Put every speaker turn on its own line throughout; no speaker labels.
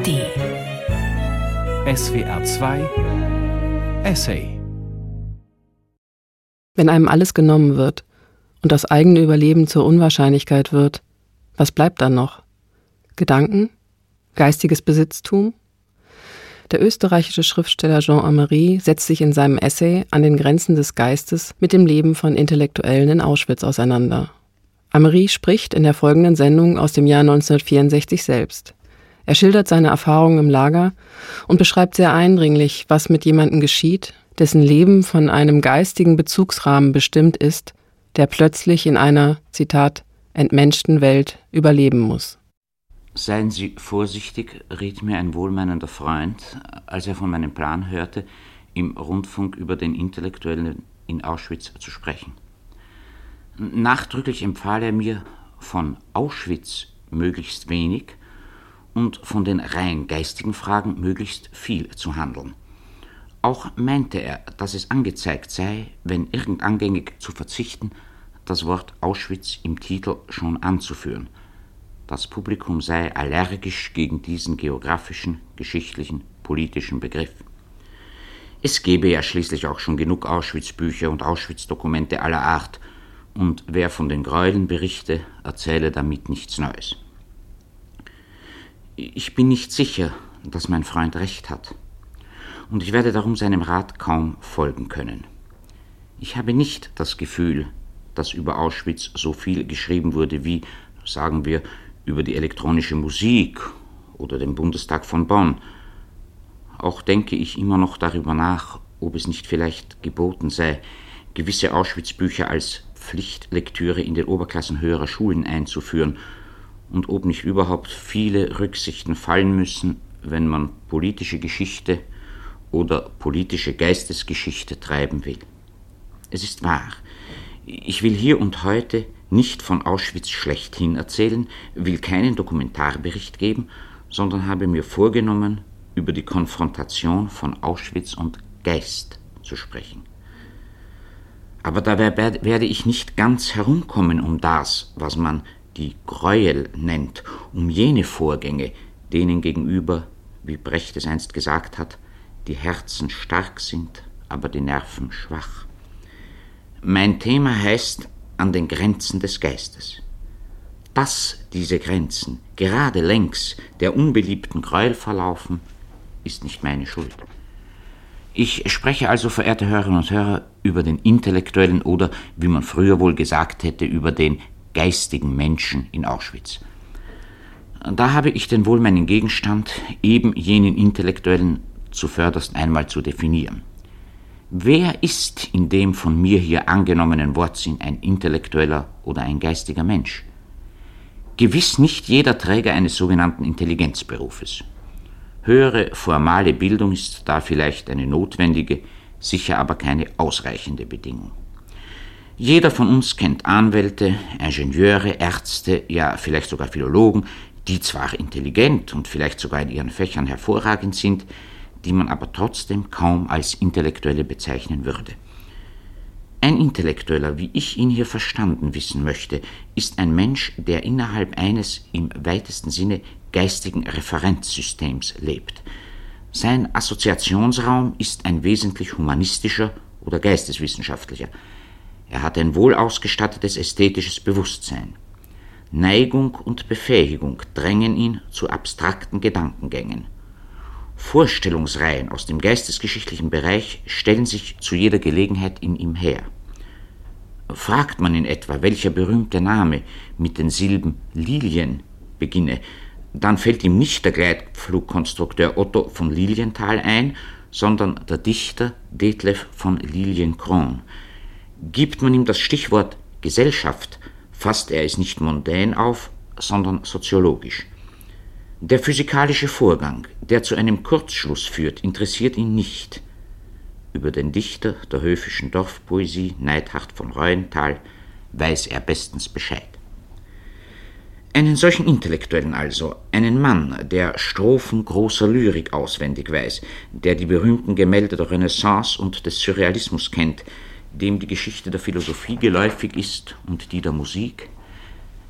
ARD
SWR 2 Essay
Wenn einem alles genommen wird und das eigene Überleben zur Unwahrscheinlichkeit wird, was bleibt dann noch? Gedanken? Geistiges Besitztum? Der österreichische Schriftsteller Jean Amery setzt sich in seinem Essay an den Grenzen des Geistes mit dem Leben von Intellektuellen in Auschwitz auseinander. Amery spricht in der folgenden Sendung aus dem Jahr 1964 selbst. Er schildert seine Erfahrungen im Lager und beschreibt sehr eindringlich, was mit jemandem geschieht, dessen Leben von einem geistigen Bezugsrahmen bestimmt ist, der plötzlich in einer, Zitat, entmenschten Welt überleben muss.
Seien Sie vorsichtig, riet mir ein wohlmeinender Freund, als er von meinem Plan hörte, im Rundfunk über den Intellektuellen in Auschwitz zu sprechen. Nachdrücklich empfahl er mir, von Auschwitz möglichst wenig und von den rein geistigen Fragen möglichst viel zu handeln. Auch meinte er, dass es angezeigt sei, wenn irgend angängig zu verzichten, das Wort Auschwitz im Titel schon anzuführen – das Publikum sei allergisch gegen diesen geografischen, geschichtlichen, politischen Begriff. Es gebe ja schließlich auch schon genug Auschwitz-Bücher und Auschwitz-Dokumente aller Art, und wer von den Gräueln berichte, erzähle damit nichts Neues. Ich bin nicht sicher, dass mein Freund recht hat, und ich werde darum seinem Rat kaum folgen können. Ich habe nicht das Gefühl, dass über Auschwitz so viel geschrieben wurde wie, sagen wir, über die elektronische Musik oder den Bundestag von Bonn. Auch denke ich immer noch darüber nach, ob es nicht vielleicht geboten sei, gewisse Auschwitz-Bücher als Pflichtlektüre in den Oberklassen höherer Schulen einzuführen und ob nicht überhaupt viele Rücksichten fallen müssen, wenn man politische Geschichte oder politische Geistesgeschichte treiben will. Es ist wahr, ich will hier und heute nicht von Auschwitz schlechthin erzählen, will keinen Dokumentarbericht geben, sondern habe mir vorgenommen, über die Konfrontation von Auschwitz und Geist zu sprechen. Aber dabei werde ich nicht ganz herumkommen um das, was man die Gräuel nennt, um jene Vorgänge, denen gegenüber, wie Brecht es einst gesagt hat, die Herzen stark sind, aber die Nerven schwach. Mein Thema heißt an den Grenzen des Geistes. Dass diese Grenzen gerade längs der unbeliebten Gräuel verlaufen, ist nicht meine Schuld. Ich spreche also, verehrte Hörerinnen und Hörer, über den intellektuellen oder, wie man früher wohl gesagt hätte, über den geistigen Menschen in Auschwitz. Da habe ich denn wohl meinen Gegenstand, eben jenen Intellektuellen zuvörderst einmal zu definieren. Wer ist in dem von mir hier angenommenen Wortsinn ein intellektueller oder ein geistiger Mensch? Gewiss nicht jeder Träger eines sogenannten Intelligenzberufes. Höhere formale Bildung ist da vielleicht eine notwendige, sicher aber keine ausreichende Bedingung. Jeder von uns kennt Anwälte, Ingenieure, Ärzte, ja vielleicht sogar Philologen, die zwar intelligent und vielleicht sogar in ihren Fächern hervorragend sind, die man aber trotzdem kaum als Intellektuelle bezeichnen würde. Ein Intellektueller, wie ich ihn hier verstanden wissen möchte, ist ein Mensch, der innerhalb eines im weitesten Sinne geistigen Referenzsystems lebt. Sein Assoziationsraum ist ein wesentlich humanistischer oder geisteswissenschaftlicher. Er hat ein wohl ausgestattetes ästhetisches Bewusstsein. Neigung und Befähigung drängen ihn zu abstrakten Gedankengängen. Vorstellungsreihen aus dem geistesgeschichtlichen Bereich stellen sich zu jeder Gelegenheit in ihm her. Fragt man in etwa, welcher berühmte Name mit den Silben Lilien beginne, dann fällt ihm nicht der Gleitflugkonstrukteur Otto von Lilienthal ein, sondern der Dichter Detlef von Lilienkron. Gibt man ihm das Stichwort Gesellschaft, fasst er es nicht mondän auf, sondern soziologisch. Der physikalische Vorgang, der zu einem Kurzschluss führt, interessiert ihn nicht. Über den Dichter der höfischen Dorfpoesie Neidhard von Reuenthal weiß er bestens Bescheid. Einen solchen Intellektuellen also, einen Mann, der Strophen großer Lyrik auswendig weiß, der die berühmten Gemälde der Renaissance und des Surrealismus kennt, dem die Geschichte der Philosophie geläufig ist und die der Musik,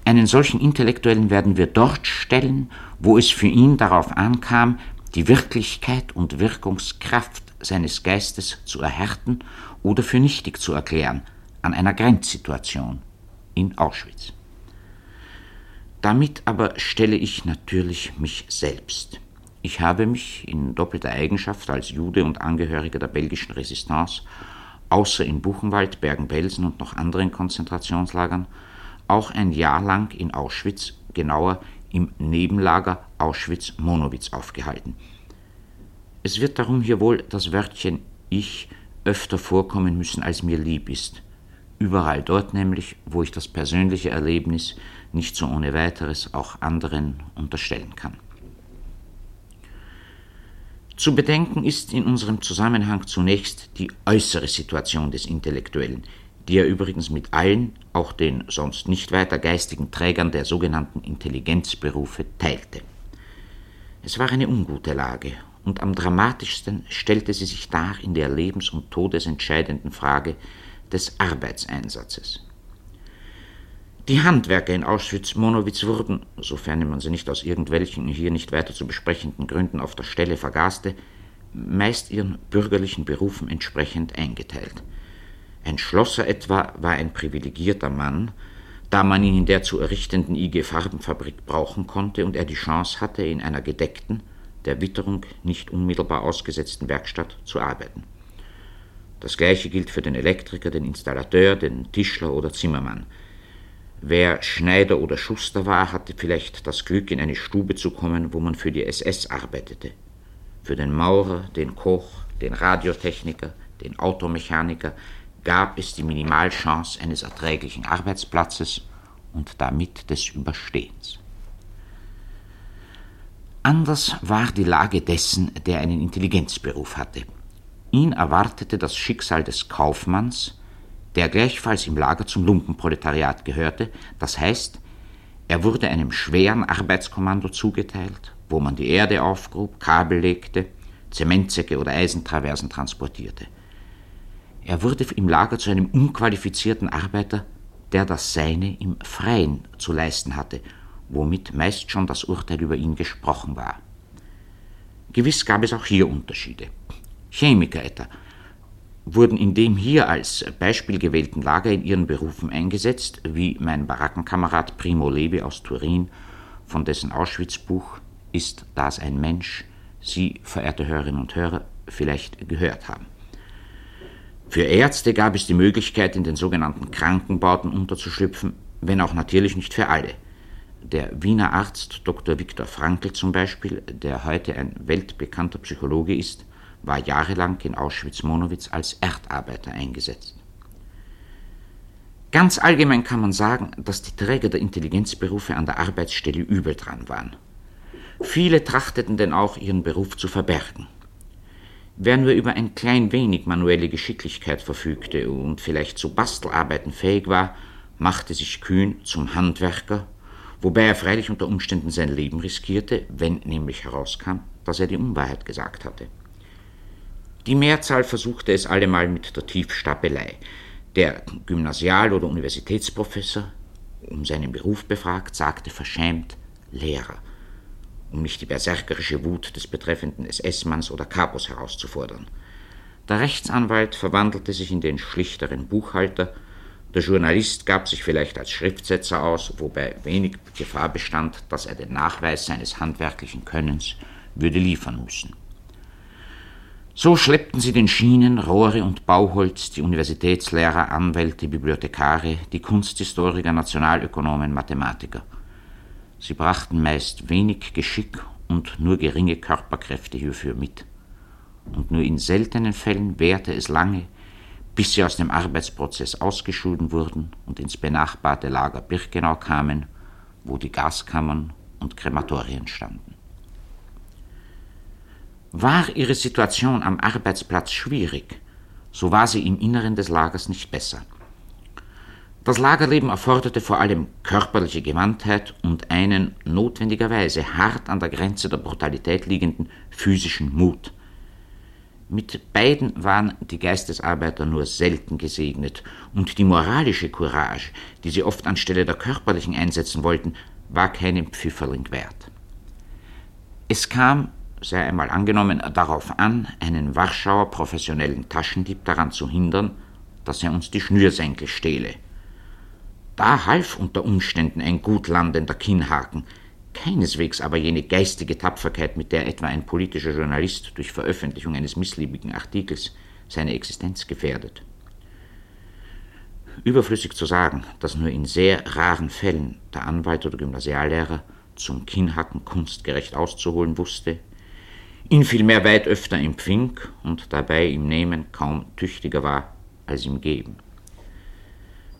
Einen solchen Intellektuellen werden wir dort stellen, wo es für ihn darauf ankam, die Wirklichkeit und Wirkungskraft seines Geistes zu erhärten oder für nichtig zu erklären, an einer Grenzsituation in Auschwitz. Damit aber stelle ich natürlich mich selbst. Ich habe mich in doppelter Eigenschaft als Jude und Angehöriger der belgischen Resistance, außer in Buchenwald, Bergen-Belsen und noch anderen Konzentrationslagern, auch ein Jahr lang in Auschwitz, genauer im Nebenlager Auschwitz-Monowitz aufgehalten. Es wird darum hier wohl das Wörtchen ich öfter vorkommen müssen, als mir lieb ist. Überall dort nämlich, wo ich das persönliche Erlebnis nicht so ohne weiteres auch anderen unterstellen kann. Zu bedenken ist in unserem Zusammenhang zunächst die äußere Situation des Intellektuellen, die er übrigens mit allen, auch den sonst nicht weiter geistigen Trägern der sogenannten Intelligenzberufe teilte. Es war eine ungute Lage, und am dramatischsten stellte sie sich dar in der lebens- und todesentscheidenden Frage des Arbeitseinsatzes. Die Handwerker in Auschwitz-Monowitz wurden, sofern man sie nicht aus irgendwelchen hier nicht weiter zu besprechenden Gründen auf der Stelle vergaßte, meist ihren bürgerlichen Berufen entsprechend eingeteilt. Ein Schlosser etwa war ein privilegierter Mann, da man ihn in der zu errichtenden IG Farbenfabrik brauchen konnte und er die Chance hatte, in einer gedeckten, der Witterung nicht unmittelbar ausgesetzten Werkstatt zu arbeiten. Das gleiche gilt für den Elektriker, den Installateur, den Tischler oder Zimmermann – Wer Schneider oder Schuster war, hatte vielleicht das Glück, in eine Stube zu kommen, wo man für die SS arbeitete. Für den Maurer, den Koch, den Radiotechniker, den Automechaniker gab es die Minimalchance eines erträglichen Arbeitsplatzes und damit des Überstehens. Anders war die Lage dessen, der einen Intelligenzberuf hatte. Ihn erwartete das Schicksal des Kaufmanns, der gleichfalls im Lager zum Lumpenproletariat gehörte, das heißt, er wurde einem schweren Arbeitskommando zugeteilt, wo man die Erde aufgrub, Kabel legte, Zementsäcke oder Eisentraversen transportierte. Er wurde im Lager zu einem unqualifizierten Arbeiter, der das Seine im Freien zu leisten hatte, womit meist schon das Urteil über ihn gesprochen war. Gewiss gab es auch hier Unterschiede. Chemiker etwa wurden in dem hier als Beispiel gewählten Lager in ihren Berufen eingesetzt, wie mein Barackenkamerad Primo Levi aus Turin, von dessen Auschwitz-Buch Ist das ein Mensch? Sie, verehrte Hörerinnen und Hörer, vielleicht gehört haben. Für Ärzte gab es die Möglichkeit, in den sogenannten Krankenbauten unterzuschlüpfen, wenn auch natürlich nicht für alle. Der Wiener Arzt Dr. Viktor Frankl zum Beispiel, der heute ein weltbekannter Psychologe ist, war jahrelang in Auschwitz-Monowitz als Erdarbeiter eingesetzt. Ganz allgemein kann man sagen, dass die Träger der Intelligenzberufe an der Arbeitsstelle übel dran waren. Viele trachteten denn auch, ihren Beruf zu verbergen. Wer nur über ein klein wenig manuelle Geschicklichkeit verfügte und vielleicht zu Bastelarbeiten fähig war, machte sich kühn zum Handwerker, wobei er freilich unter Umständen sein Leben riskierte, wenn nämlich herauskam, dass er die Unwahrheit gesagt hatte. Die Mehrzahl versuchte es allemal mit der Tiefstapelei. Der Gymnasial- oder Universitätsprofessor, um seinen Beruf befragt, sagte verschämt Lehrer, um nicht die berserkerische Wut des betreffenden SS-Manns oder Kapos herauszufordern. Der Rechtsanwalt verwandelte sich in den schlichteren Buchhalter, der Journalist gab sich vielleicht als Schriftsetzer aus, wobei wenig Gefahr bestand, dass er den Nachweis seines handwerklichen Könnens würde liefern müssen. So schleppten sie den Schienen, Rohre und Bauholz, die Universitätslehrer, Anwälte, Bibliothekare, die Kunsthistoriker, Nationalökonomen, Mathematiker. Sie brachten meist wenig Geschick und nur geringe Körperkräfte hierfür mit. Und nur in seltenen Fällen währte es lange, bis sie aus dem Arbeitsprozess ausgeschieden wurden und ins benachbarte Lager Birkenau kamen, wo die Gaskammern und Krematorien standen. War ihre Situation am Arbeitsplatz schwierig, so war sie im Inneren des Lagers nicht besser. Das Lagerleben erforderte vor allem körperliche Gewandtheit und einen notwendigerweise hart an der Grenze der Brutalität liegenden physischen Mut. Mit beiden waren die Geistesarbeiter nur selten gesegnet, und die moralische Courage, die sie oft anstelle der körperlichen einsetzen wollten, war keinen Pfifferling wert. Es kam, sei einmal angenommen, darauf an, einen Warschauer professionellen Taschendieb daran zu hindern, dass er uns die Schnürsenkel stehle. Da half unter Umständen ein gut landender Kinnhaken, keineswegs aber jene geistige Tapferkeit, mit der etwa ein politischer Journalist durch Veröffentlichung eines missliebigen Artikels seine Existenz gefährdet. Überflüssig zu sagen, dass nur in sehr raren Fällen der Anwalt oder Gymnasiallehrer zum Kinnhacken kunstgerecht auszuholen wusste, ihn vielmehr weit öfter empfing und dabei im Nehmen kaum tüchtiger war als im Geben.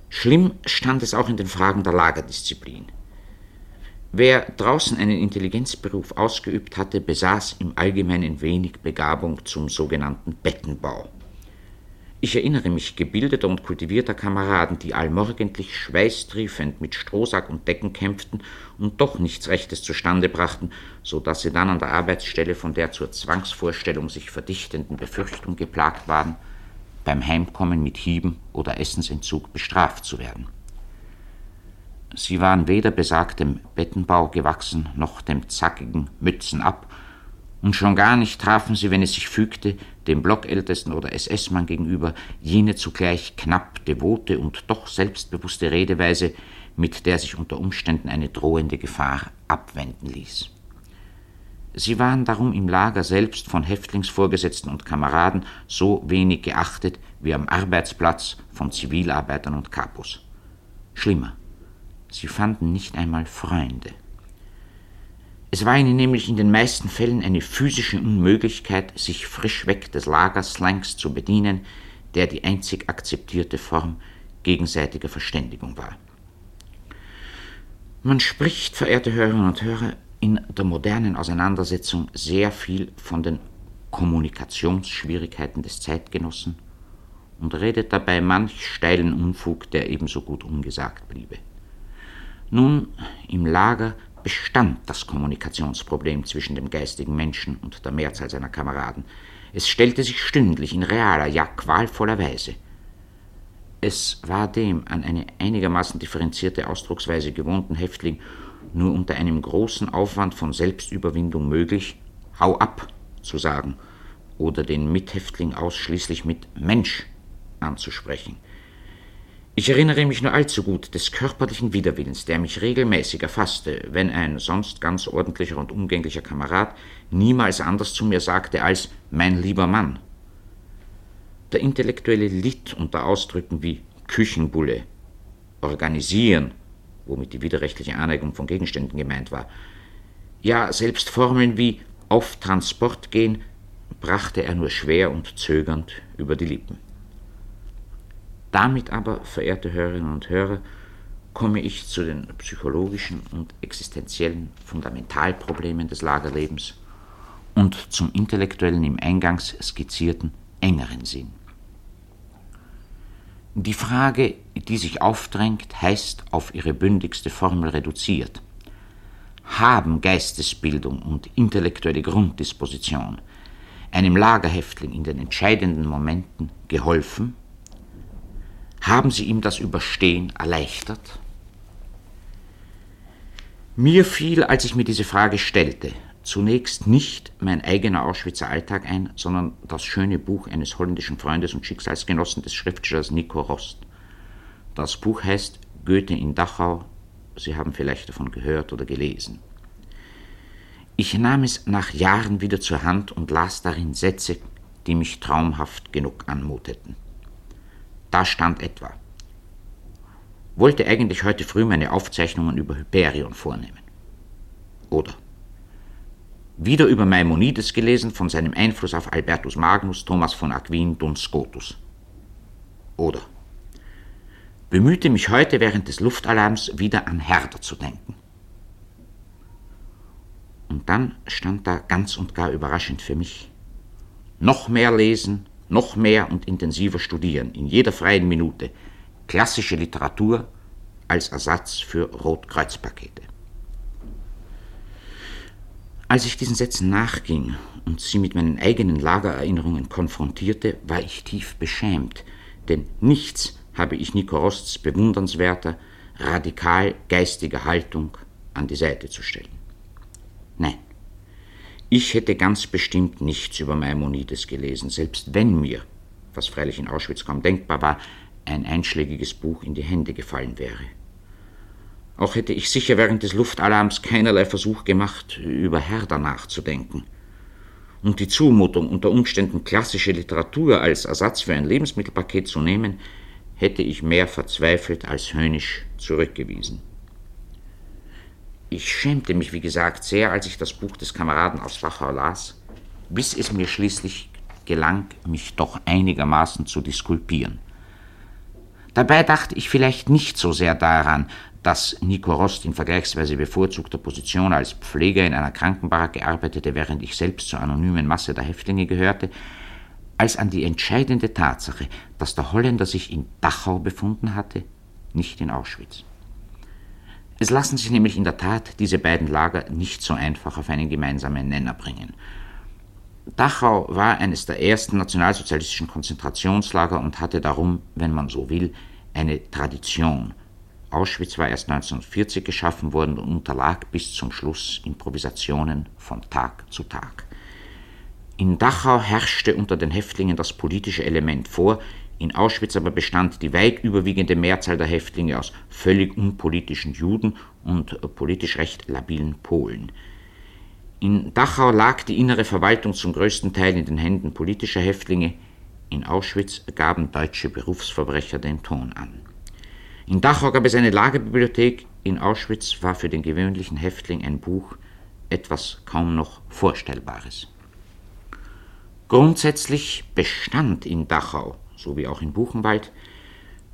Schlimm stand es auch in den Fragen der Lagerdisziplin. Wer draußen einen Intelligenzberuf ausgeübt hatte, besaß im Allgemeinen wenig Begabung zum sogenannten Bettenbau. Ich erinnere mich gebildeter und kultivierter Kameraden, die allmorgendlich schweißtriefend mit Strohsack und Decken kämpften und doch nichts Rechtes zustande brachten, so dass sie dann an der Arbeitsstelle von der zur Zwangsvorstellung sich verdichtenden Befürchtung geplagt waren, beim Heimkommen mit Hieben oder Essensentzug bestraft zu werden. Sie waren weder besagtem Bettenbau gewachsen, noch dem zackigen Mützen ab, und schon gar nicht trafen sie, wenn es sich fügte, dem Blockältesten oder SS-Mann gegenüber jene zugleich knapp devote und doch selbstbewusste Redeweise, mit der sich unter Umständen eine drohende Gefahr abwenden ließ. Sie waren darum im Lager selbst von Häftlingsvorgesetzten und Kameraden so wenig geachtet wie am Arbeitsplatz von Zivilarbeitern und Kapos. Schlimmer, Sie fanden nicht einmal Freunde. Es war ihnen nämlich in den meisten Fällen eine physische Unmöglichkeit, sich frischweg des Lagerslangs zu bedienen, der die einzig akzeptierte Form gegenseitiger Verständigung war. Man spricht, verehrte Hörerinnen und Hörer, in der modernen Auseinandersetzung sehr viel von den Kommunikationsschwierigkeiten des Zeitgenossen und redet dabei manch steilen Unfug, der ebenso gut ungesagt bliebe. Nun, im Lager bestand das Kommunikationsproblem zwischen dem geistigen Menschen und der Mehrzahl seiner Kameraden. Es stellte sich stündlich in realer, ja qualvoller Weise. Es war dem an eine einigermaßen differenzierte Ausdrucksweise gewohnten Häftling nur unter einem großen Aufwand von Selbstüberwindung möglich, hau ab zu sagen oder den Mithäftling ausschließlich mit Mensch anzusprechen – ich erinnere mich nur allzu gut des körperlichen Widerwillens, der mich regelmäßig erfasste, wenn ein sonst ganz ordentlicher und umgänglicher Kamerad niemals anders zu mir sagte als mein lieber Mann. Der Intellektuelle litt unter Ausdrücken wie Küchenbulle, organisieren, womit die widerrechtliche Aneigung von Gegenständen gemeint war. Ja, selbst Formeln wie auf Transport gehen brachte er nur schwer und zögernd über die Lippen. Damit aber, verehrte Hörerinnen und Hörer, komme ich zu den psychologischen und existenziellen Fundamentalproblemen des Lagerlebens und zum intellektuellen im eingangs skizzierten engeren Sinn. Die Frage, die sich aufdrängt, heißt auf ihre bündigste Formel reduziert. Haben Geistesbildung und intellektuelle Grunddisposition einem Lagerhäftling in den entscheidenden Momenten geholfen haben Sie ihm das Überstehen erleichtert? Mir fiel, als ich mir diese Frage stellte, zunächst nicht mein eigener Auschwitzer Alltag ein, sondern das schöne Buch eines holländischen Freundes und Schicksalsgenossen des Schriftstellers Nico Rost. Das Buch heißt Goethe in Dachau. Sie haben vielleicht davon gehört oder gelesen. Ich nahm es nach Jahren wieder zur Hand und las darin Sätze, die mich traumhaft genug anmuteten. Da stand etwa. Wollte eigentlich heute früh meine Aufzeichnungen über Hyperion vornehmen. Oder wieder über Maimonides gelesen von seinem Einfluss auf Albertus Magnus, Thomas von Aquin, Duns Scotus. Oder bemühte mich heute während des Luftalarms wieder an Herder zu denken. Und dann stand da ganz und gar überraschend für mich. Noch mehr lesen, noch mehr und intensiver studieren, in jeder freien Minute, klassische Literatur als Ersatz für Rotkreuzpakete. Als ich diesen Sätzen nachging und sie mit meinen eigenen Lagererinnerungen konfrontierte, war ich tief beschämt, denn nichts habe ich Nico Rosts bewundernswerter, radikal geistiger Haltung an die Seite zu stellen. Nein, ich hätte ganz bestimmt nichts über Maimonides gelesen, selbst wenn mir, was freilich in Auschwitz kaum denkbar war, ein einschlägiges Buch in die Hände gefallen wäre. Auch hätte ich sicher während des Luftalarms keinerlei Versuch gemacht, über Herder nachzudenken. Und die Zumutung, unter Umständen klassische Literatur als Ersatz für ein Lebensmittelpaket zu nehmen, hätte ich mehr verzweifelt als höhnisch zurückgewiesen. Ich schämte mich, wie gesagt, sehr, als ich das Buch des Kameraden aus Dachau las, bis es mir schließlich gelang, mich doch einigermaßen zu diskulpieren. Dabei dachte ich vielleicht nicht so sehr daran, dass Nico Rost in vergleichsweise bevorzugter Position als Pfleger in einer Krankenbaracke arbeitete, während ich selbst zur anonymen Masse der Häftlinge gehörte, als an die entscheidende Tatsache, dass der Holländer sich in Dachau befunden hatte, nicht in Auschwitz. Es lassen sich nämlich in der Tat diese beiden Lager nicht so einfach auf einen gemeinsamen Nenner bringen. Dachau war eines der ersten nationalsozialistischen Konzentrationslager und hatte darum, wenn man so will, eine Tradition. Auschwitz war erst 1940 geschaffen worden und unterlag bis zum Schluss Improvisationen von Tag zu Tag. In Dachau herrschte unter den Häftlingen das politische Element vor, in Auschwitz aber bestand die weit überwiegende Mehrzahl der Häftlinge aus völlig unpolitischen Juden und politisch recht labilen Polen. In Dachau lag die innere Verwaltung zum größten Teil in den Händen politischer Häftlinge, in Auschwitz gaben deutsche Berufsverbrecher den Ton an. In Dachau gab es eine Lagerbibliothek, in Auschwitz war für den gewöhnlichen Häftling ein Buch etwas kaum noch Vorstellbares. Grundsätzlich bestand in Dachau, so wie auch in Buchenwald,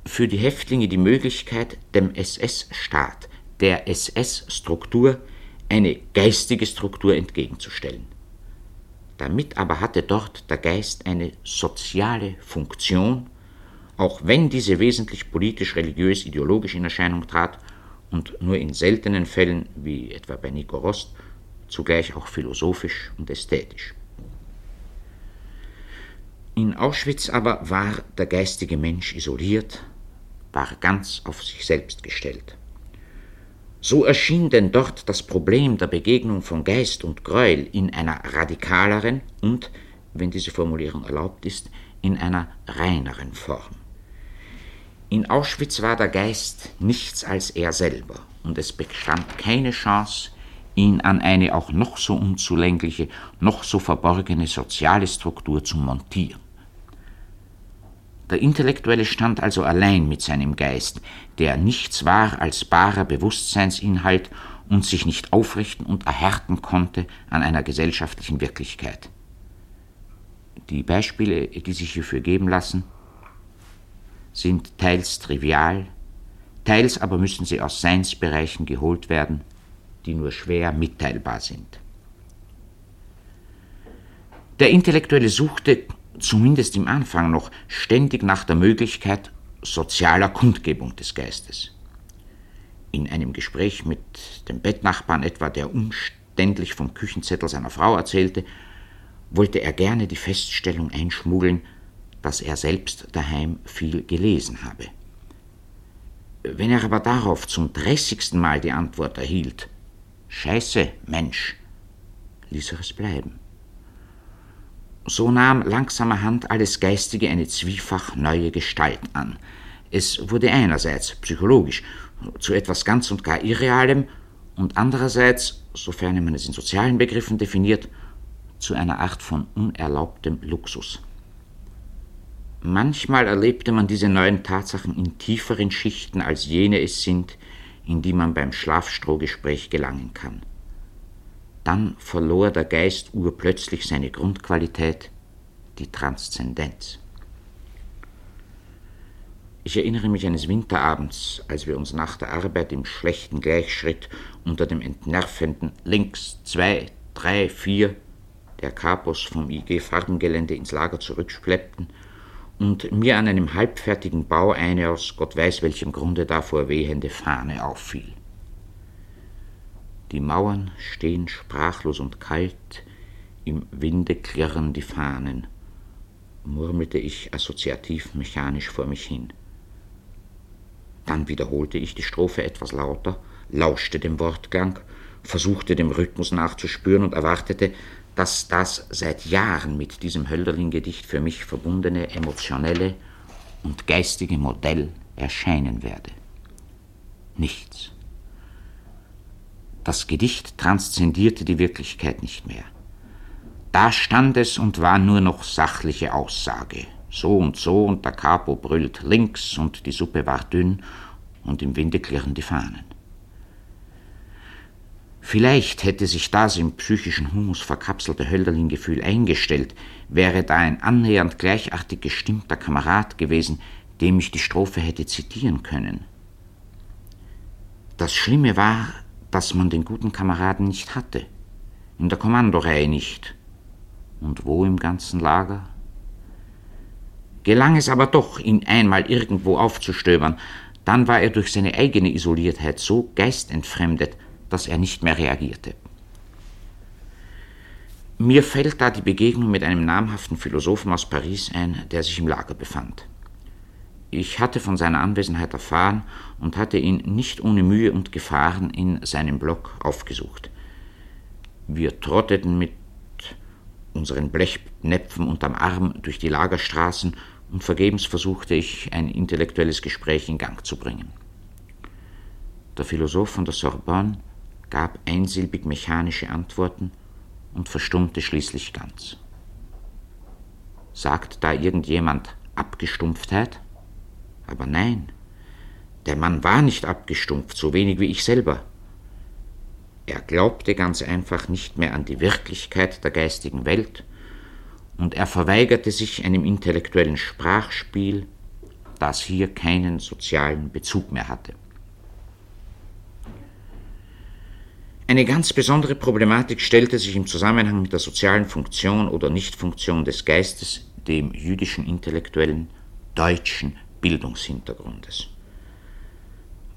für die Häftlinge die Möglichkeit, dem SS-Staat, der SS-Struktur, eine geistige Struktur entgegenzustellen. Damit aber hatte dort der Geist eine soziale Funktion, auch wenn diese wesentlich politisch-religiös-ideologisch in Erscheinung trat und nur in seltenen Fällen, wie etwa bei Nico Rost, zugleich auch philosophisch und ästhetisch. In Auschwitz aber war der geistige Mensch isoliert, war ganz auf sich selbst gestellt. So erschien denn dort das Problem der Begegnung von Geist und Gräuel in einer radikaleren und, wenn diese Formulierung erlaubt ist, in einer reineren Form. In Auschwitz war der Geist nichts als er selber, und es bestand keine Chance, ihn an eine auch noch so unzulängliche, noch so verborgene soziale Struktur zu montieren. Der Intellektuelle stand also allein mit seinem Geist, der nichts war als barer Bewusstseinsinhalt und sich nicht aufrichten und erhärten konnte an einer gesellschaftlichen Wirklichkeit. Die Beispiele, die sich hierfür geben lassen, sind teils trivial, teils aber müssen sie aus Seinsbereichen geholt werden, die nur schwer mitteilbar sind. Der Intellektuelle suchte zumindest im Anfang noch ständig nach der Möglichkeit sozialer Kundgebung des Geistes. In einem Gespräch mit dem Bettnachbarn etwa, der umständlich vom Küchenzettel seiner Frau erzählte, wollte er gerne die Feststellung einschmuggeln, dass er selbst daheim viel gelesen habe. Wenn er aber darauf zum dreißigsten Mal die Antwort erhielt, Scheiße, Mensch, ließ er es bleiben. So nahm langsamerhand alles Geistige eine zwiefach neue Gestalt an. Es wurde einerseits psychologisch zu etwas ganz und gar Irrealem und andererseits, sofern man es in sozialen Begriffen definiert, zu einer Art von unerlaubtem Luxus. Manchmal erlebte man diese neuen Tatsachen in tieferen Schichten, als jene es sind, in die man beim Schlafstrohgespräch gelangen kann. Dann verlor der Geist urplötzlich seine Grundqualität, die Transzendenz. Ich erinnere mich eines Winterabends, als wir uns nach der Arbeit im schlechten Gleichschritt unter dem entnervenden links zwei, drei, vier der Kapos vom IG Farbengelände ins Lager zurückschleppten und mir an einem halbfertigen Bau eine aus Gott weiß welchem Grunde davor wehende Fahne auffiel. Die Mauern stehen sprachlos und kalt, im Winde klirren die Fahnen, murmelte ich assoziativ mechanisch vor mich hin. Dann wiederholte ich die Strophe etwas lauter, lauschte dem Wortgang, versuchte dem Rhythmus nachzuspüren und erwartete, dass das seit Jahren mit diesem Hölderlin-Gedicht für mich verbundene emotionelle und geistige Modell erscheinen werde. Nichts. Das Gedicht transzendierte die Wirklichkeit nicht mehr. Da stand es und war nur noch sachliche Aussage. So und so und der Capo brüllt links und die Suppe war dünn und im Winde klirren die Fahnen. Vielleicht hätte sich das im psychischen Humus verkapselte Hölderlin-Gefühl eingestellt, wäre da ein annähernd gleichartig gestimmter Kamerad gewesen, dem ich die Strophe hätte zitieren können. Das Schlimme war, dass man den guten Kameraden nicht hatte, in der Kommandoreihe nicht. Und wo im ganzen Lager? Gelang es aber doch, ihn einmal irgendwo aufzustöbern, dann war er durch seine eigene Isoliertheit so geistentfremdet, dass er nicht mehr reagierte. Mir fällt da die Begegnung mit einem namhaften Philosophen aus Paris ein, der sich im Lager befand. Ich hatte von seiner Anwesenheit erfahren und hatte ihn nicht ohne Mühe und Gefahren in seinem Block aufgesucht. Wir trotteten mit unseren Blechnäpfen unterm Arm durch die Lagerstraßen und vergebens versuchte ich, ein intellektuelles Gespräch in Gang zu bringen. Der Philosoph von der Sorbonne gab einsilbig mechanische Antworten und verstummte schließlich ganz. Sagt da irgendjemand Abgestumpftheit? Aber nein, der Mann war nicht abgestumpft, so wenig wie ich selber. Er glaubte ganz einfach nicht mehr an die Wirklichkeit der geistigen Welt und er verweigerte sich einem intellektuellen Sprachspiel, das hier keinen sozialen Bezug mehr hatte. Eine ganz besondere Problematik stellte sich im Zusammenhang mit der sozialen Funktion oder Nichtfunktion des Geistes, dem jüdischen intellektuellen deutschen Bildungshintergrundes.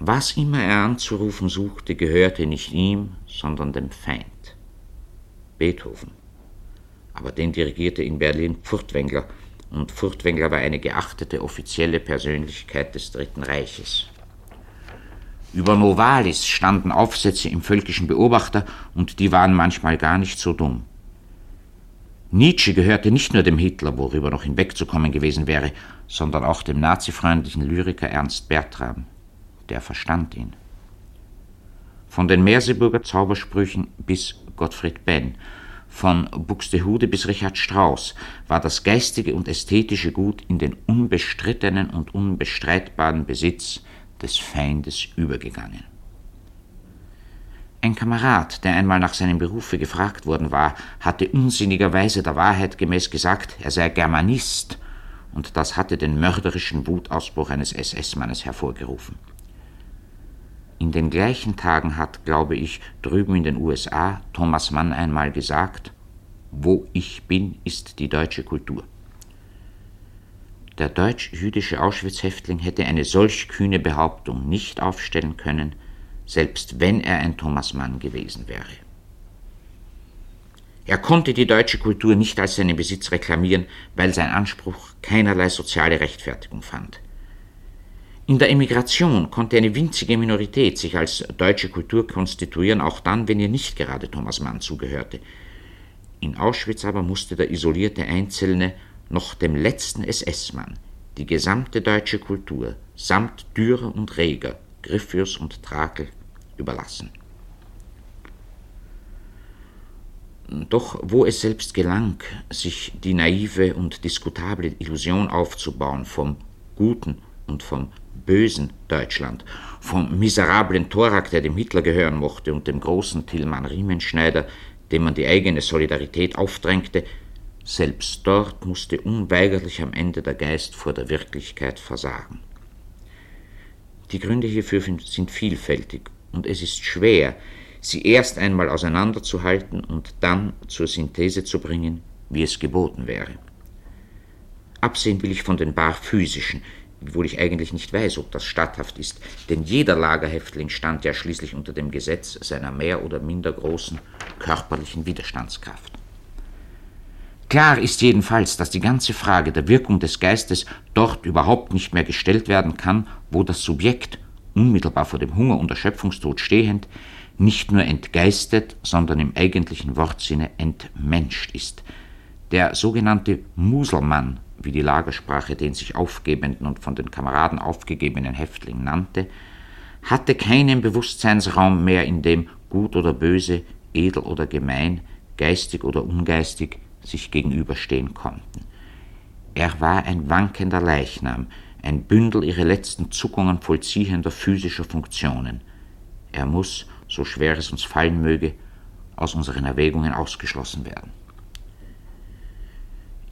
Was immer er anzurufen suchte, gehörte nicht ihm, sondern dem Feind. Beethoven. Aber den dirigierte in Berlin Furtwängler, und Furtwängler war eine geachtete offizielle Persönlichkeit des Dritten Reiches. Über Novalis standen Aufsätze im Völkischen Beobachter, und die waren manchmal gar nicht so dumm. Nietzsche gehörte nicht nur dem Hitler, worüber noch hinwegzukommen gewesen wäre, sondern auch dem nazifreundlichen Lyriker Ernst Bertram. Der verstand ihn. Von den Merseburger Zaubersprüchen bis Gottfried Benn, von Buxtehude bis Richard Strauss war das geistige und ästhetische Gut in den unbestrittenen und unbestreitbaren Besitz des Feindes übergegangen. Ein Kamerad, der einmal nach seinem Berufe gefragt worden war, hatte unsinnigerweise der Wahrheit gemäß gesagt, er sei Germanist, und das hatte den mörderischen Wutausbruch eines SS-Mannes hervorgerufen. In den gleichen Tagen hat, glaube ich, drüben in den USA Thomas Mann einmal gesagt, wo ich bin, ist die deutsche Kultur. Der deutsch-jüdische Auschwitz-Häftling hätte eine solch kühne Behauptung nicht aufstellen können, selbst wenn er ein Thomas Mann gewesen wäre. Er konnte die deutsche Kultur nicht als seinen Besitz reklamieren, weil sein Anspruch keinerlei soziale Rechtfertigung fand. In der Emigration konnte eine winzige Minorität sich als deutsche Kultur konstituieren, auch dann, wenn ihr nicht gerade Thomas Mann zugehörte. In Auschwitz aber musste der isolierte Einzelne noch dem letzten SS-Mann die gesamte deutsche Kultur samt Dürer und Reger, Griffius und Trakel überlassen. Doch wo es selbst gelang, sich die naive und diskutable Illusion aufzubauen vom guten und vom bösen Deutschland, vom miserablen Thorak, der dem Hitler gehören mochte, und dem großen Tillmann Riemenschneider, dem man die eigene Solidarität aufdrängte, selbst dort musste unweigerlich am Ende der Geist vor der Wirklichkeit versagen. Die Gründe hierfür sind vielfältig und es ist schwer, sie erst einmal auseinanderzuhalten und dann zur Synthese zu bringen, wie es geboten wäre. Absehen will ich von den bar physischen, wiewohl ich eigentlich nicht weiß, ob das statthaft ist, denn jeder Lagerhäftling stand ja schließlich unter dem Gesetz seiner mehr oder minder großen körperlichen Widerstandskraft. Klar ist jedenfalls, dass die ganze Frage der Wirkung des Geistes dort überhaupt nicht mehr gestellt werden kann, wo das Subjekt, unmittelbar vor dem Hunger und Erschöpfungstod stehend, nicht nur entgeistet, sondern im eigentlichen Wortsinne entmenscht ist. Der sogenannte Muselmann wie die Lagersprache den sich aufgebenden und von den Kameraden aufgegebenen Häftling nannte, hatte keinen Bewusstseinsraum mehr, in dem gut oder böse, edel oder gemein, geistig oder ungeistig sich gegenüberstehen konnten. Er war ein wankender Leichnam, ein Bündel ihre letzten Zuckungen vollziehender physischer Funktionen. Er muss, so schwer es uns fallen möge, aus unseren Erwägungen ausgeschlossen werden.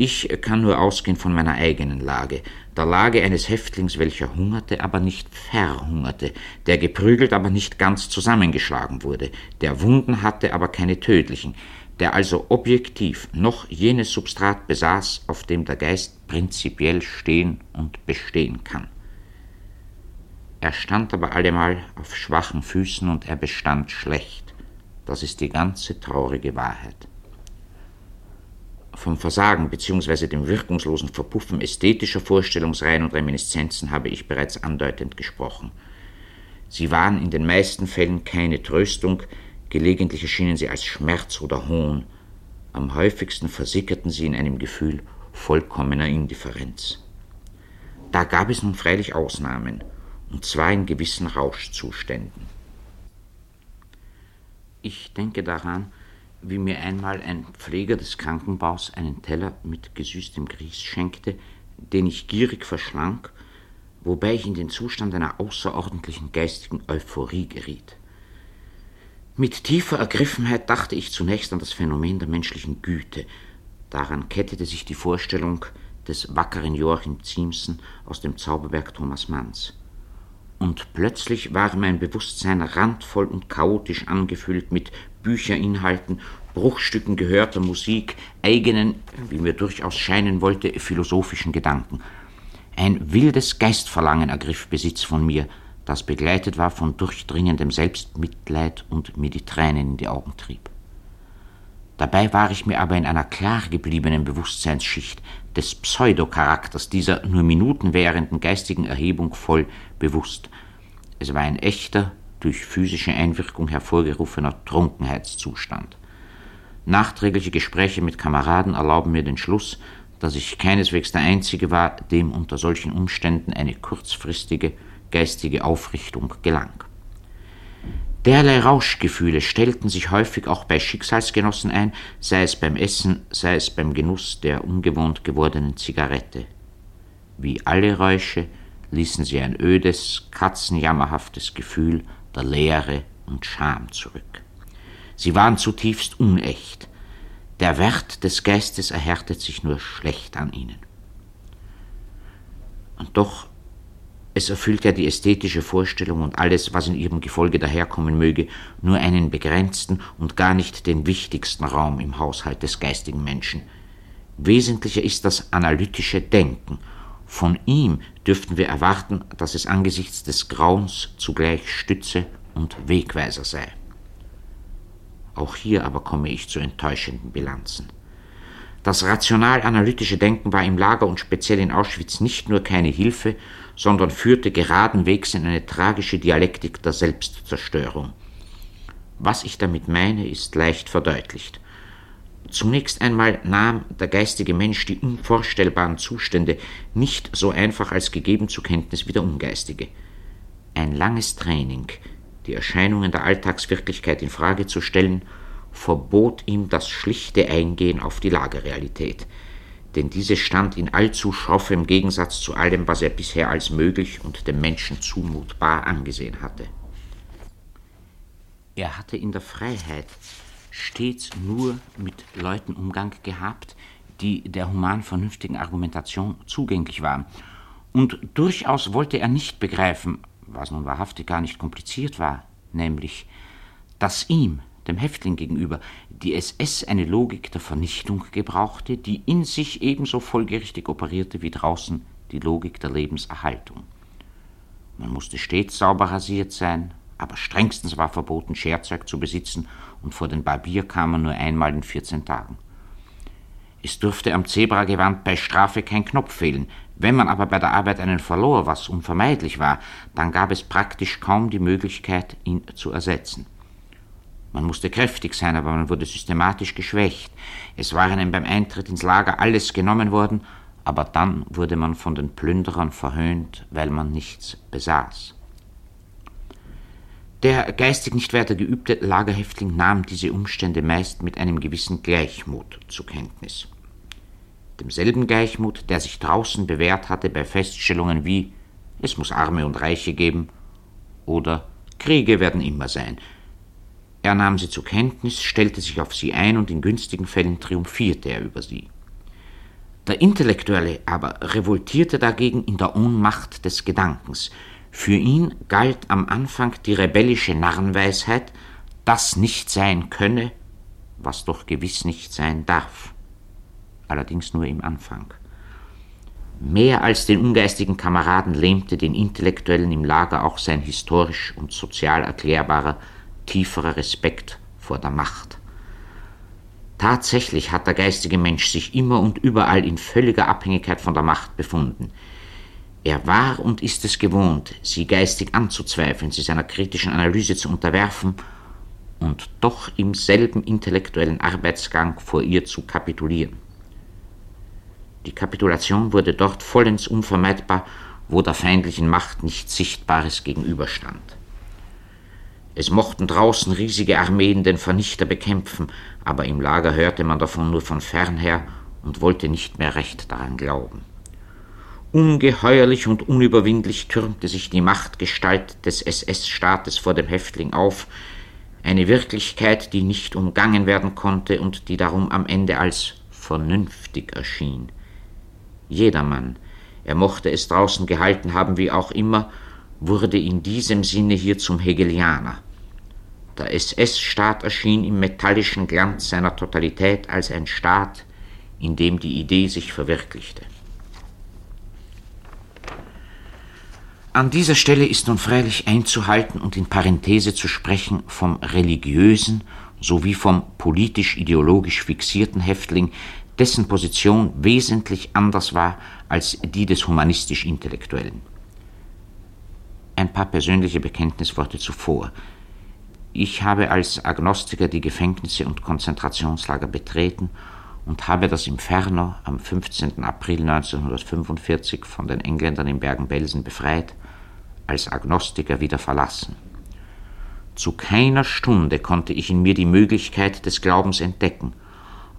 Ich kann nur ausgehen von meiner eigenen Lage, der Lage eines Häftlings, welcher hungerte, aber nicht verhungerte, der geprügelt, aber nicht ganz zusammengeschlagen wurde, der Wunden hatte, aber keine tödlichen, der also objektiv noch jenes Substrat besaß, auf dem der Geist prinzipiell stehen und bestehen kann. Er stand aber allemal auf schwachen Füßen und er bestand schlecht. Das ist die ganze traurige Wahrheit. Vom Versagen bzw. dem wirkungslosen Verpuffen ästhetischer Vorstellungsreihen und Reminiszenzen habe ich bereits andeutend gesprochen. Sie waren in den meisten Fällen keine Tröstung, gelegentlich erschienen sie als Schmerz oder Hohn, am häufigsten versickerten sie in einem Gefühl vollkommener Indifferenz. Da gab es nun freilich Ausnahmen, und zwar in gewissen Rauschzuständen. Ich denke daran, wie mir einmal ein Pfleger des Krankenbaus einen Teller mit gesüßtem Grieß schenkte, den ich gierig verschlang, wobei ich in den Zustand einer außerordentlichen geistigen Euphorie geriet. Mit tiefer Ergriffenheit dachte ich zunächst an das Phänomen der menschlichen Güte. Daran kettete sich die Vorstellung des wackeren Joachim Ziemsen aus dem Zauberberg Thomas Manns. Und plötzlich war mein Bewusstsein randvoll und chaotisch angefüllt mit Bücherinhalten, Bruchstücken gehörter Musik, eigenen, wie mir durchaus scheinen wollte, philosophischen Gedanken. Ein wildes Geistverlangen ergriff Besitz von mir, das begleitet war von durchdringendem Selbstmitleid und mir die Tränen in die Augen trieb. Dabei war ich mir aber in einer klar gebliebenen Bewusstseinsschicht des Pseudocharakters dieser nur Minuten währenden geistigen Erhebung voll bewusst. Es war ein echter, durch physische Einwirkung hervorgerufener Trunkenheitszustand. Nachträgliche Gespräche mit Kameraden erlauben mir den Schluss, dass ich keineswegs der Einzige war, dem unter solchen Umständen eine kurzfristige geistige Aufrichtung gelang. Derlei Rauschgefühle stellten sich häufig auch bei Schicksalsgenossen ein, sei es beim Essen, sei es beim Genuss der ungewohnt gewordenen Zigarette. Wie alle Räusche ließen sie ein ödes, katzenjammerhaftes Gefühl der Leere und Scham zurück. Sie waren zutiefst unecht. Der Wert des Geistes erhärtet sich nur schlecht an ihnen. Und doch, es erfüllt ja die ästhetische Vorstellung und alles, was in ihrem Gefolge daherkommen möge, nur einen begrenzten und gar nicht den wichtigsten Raum im Haushalt des geistigen Menschen. Wesentlicher ist das analytische Denken von ihm dürften wir erwarten, dass es angesichts des Grauens zugleich Stütze und Wegweiser sei. Auch hier aber komme ich zu enttäuschenden Bilanzen. Das rational-analytische Denken war im Lager und speziell in Auschwitz nicht nur keine Hilfe, sondern führte geradenwegs in eine tragische Dialektik der Selbstzerstörung. Was ich damit meine, ist leicht verdeutlicht. Zunächst einmal nahm der geistige Mensch die unvorstellbaren Zustände nicht so einfach als gegeben zur Kenntnis wie der ungeistige. Ein langes Training, die Erscheinungen der Alltagswirklichkeit in Frage zu stellen, verbot ihm das schlichte Eingehen auf die Lagerrealität, denn diese stand in allzu schroffem Gegensatz zu allem, was er bisher als möglich und dem Menschen zumutbar angesehen hatte. Er hatte in der Freiheit stets nur mit Leuten Umgang gehabt, die der human vernünftigen Argumentation zugänglich waren. Und durchaus wollte er nicht begreifen, was nun wahrhaftig gar nicht kompliziert war, nämlich, dass ihm, dem Häftling gegenüber, die SS eine Logik der Vernichtung gebrauchte, die in sich ebenso folgerichtig operierte wie draußen die Logik der Lebenserhaltung. Man musste stets sauber rasiert sein, aber strengstens war verboten, Scherzeug zu besitzen, und vor den Barbier kam man nur einmal in 14 Tagen. Es durfte am Zebragewand bei Strafe kein Knopf fehlen. Wenn man aber bei der Arbeit einen verlor, was unvermeidlich war, dann gab es praktisch kaum die Möglichkeit, ihn zu ersetzen. Man musste kräftig sein, aber man wurde systematisch geschwächt. Es war einem beim Eintritt ins Lager alles genommen worden, aber dann wurde man von den Plünderern verhöhnt, weil man nichts besaß. Der geistig nicht weiter geübte Lagerhäftling nahm diese Umstände meist mit einem gewissen Gleichmut zur Kenntnis. Demselben Gleichmut, der sich draußen bewährt hatte bei Feststellungen wie es muss Arme und Reiche geben oder Kriege werden immer sein. Er nahm sie zur Kenntnis, stellte sich auf sie ein und in günstigen Fällen triumphierte er über sie. Der Intellektuelle aber revoltierte dagegen in der Ohnmacht des Gedankens, für ihn galt am Anfang die rebellische Narrenweisheit, das nicht sein könne, was doch gewiss nicht sein darf. Allerdings nur im Anfang. Mehr als den ungeistigen Kameraden lähmte den Intellektuellen im Lager auch sein historisch und sozial erklärbarer, tieferer Respekt vor der Macht. Tatsächlich hat der geistige Mensch sich immer und überall in völliger Abhängigkeit von der Macht befunden. Er war und ist es gewohnt, sie geistig anzuzweifeln, sie seiner kritischen Analyse zu unterwerfen und doch im selben intellektuellen Arbeitsgang vor ihr zu kapitulieren. Die Kapitulation wurde dort vollends unvermeidbar, wo der feindlichen Macht nichts Sichtbares gegenüberstand. Es mochten draußen riesige Armeen den Vernichter bekämpfen, aber im Lager hörte man davon nur von fernher und wollte nicht mehr recht daran glauben. Ungeheuerlich und unüberwindlich türmte sich die Machtgestalt des SS-Staates vor dem Häftling auf, eine Wirklichkeit, die nicht umgangen werden konnte und die darum am Ende als vernünftig erschien. Jedermann, er mochte es draußen gehalten haben wie auch immer, wurde in diesem Sinne hier zum Hegelianer. Der SS-Staat erschien im metallischen Glanz seiner Totalität als ein Staat, in dem die Idee sich verwirklichte. An dieser Stelle ist nun freilich einzuhalten und in Parenthese zu sprechen vom religiösen sowie vom politisch-ideologisch fixierten Häftling, dessen Position wesentlich anders war als die des humanistisch-intellektuellen. Ein paar persönliche Bekenntnisworte zuvor. Ich habe als Agnostiker die Gefängnisse und Konzentrationslager betreten und habe das Inferno am 15. April 1945 von den Engländern in Bergen-Belsen befreit als Agnostiker wieder verlassen. Zu keiner Stunde konnte ich in mir die Möglichkeit des Glaubens entdecken,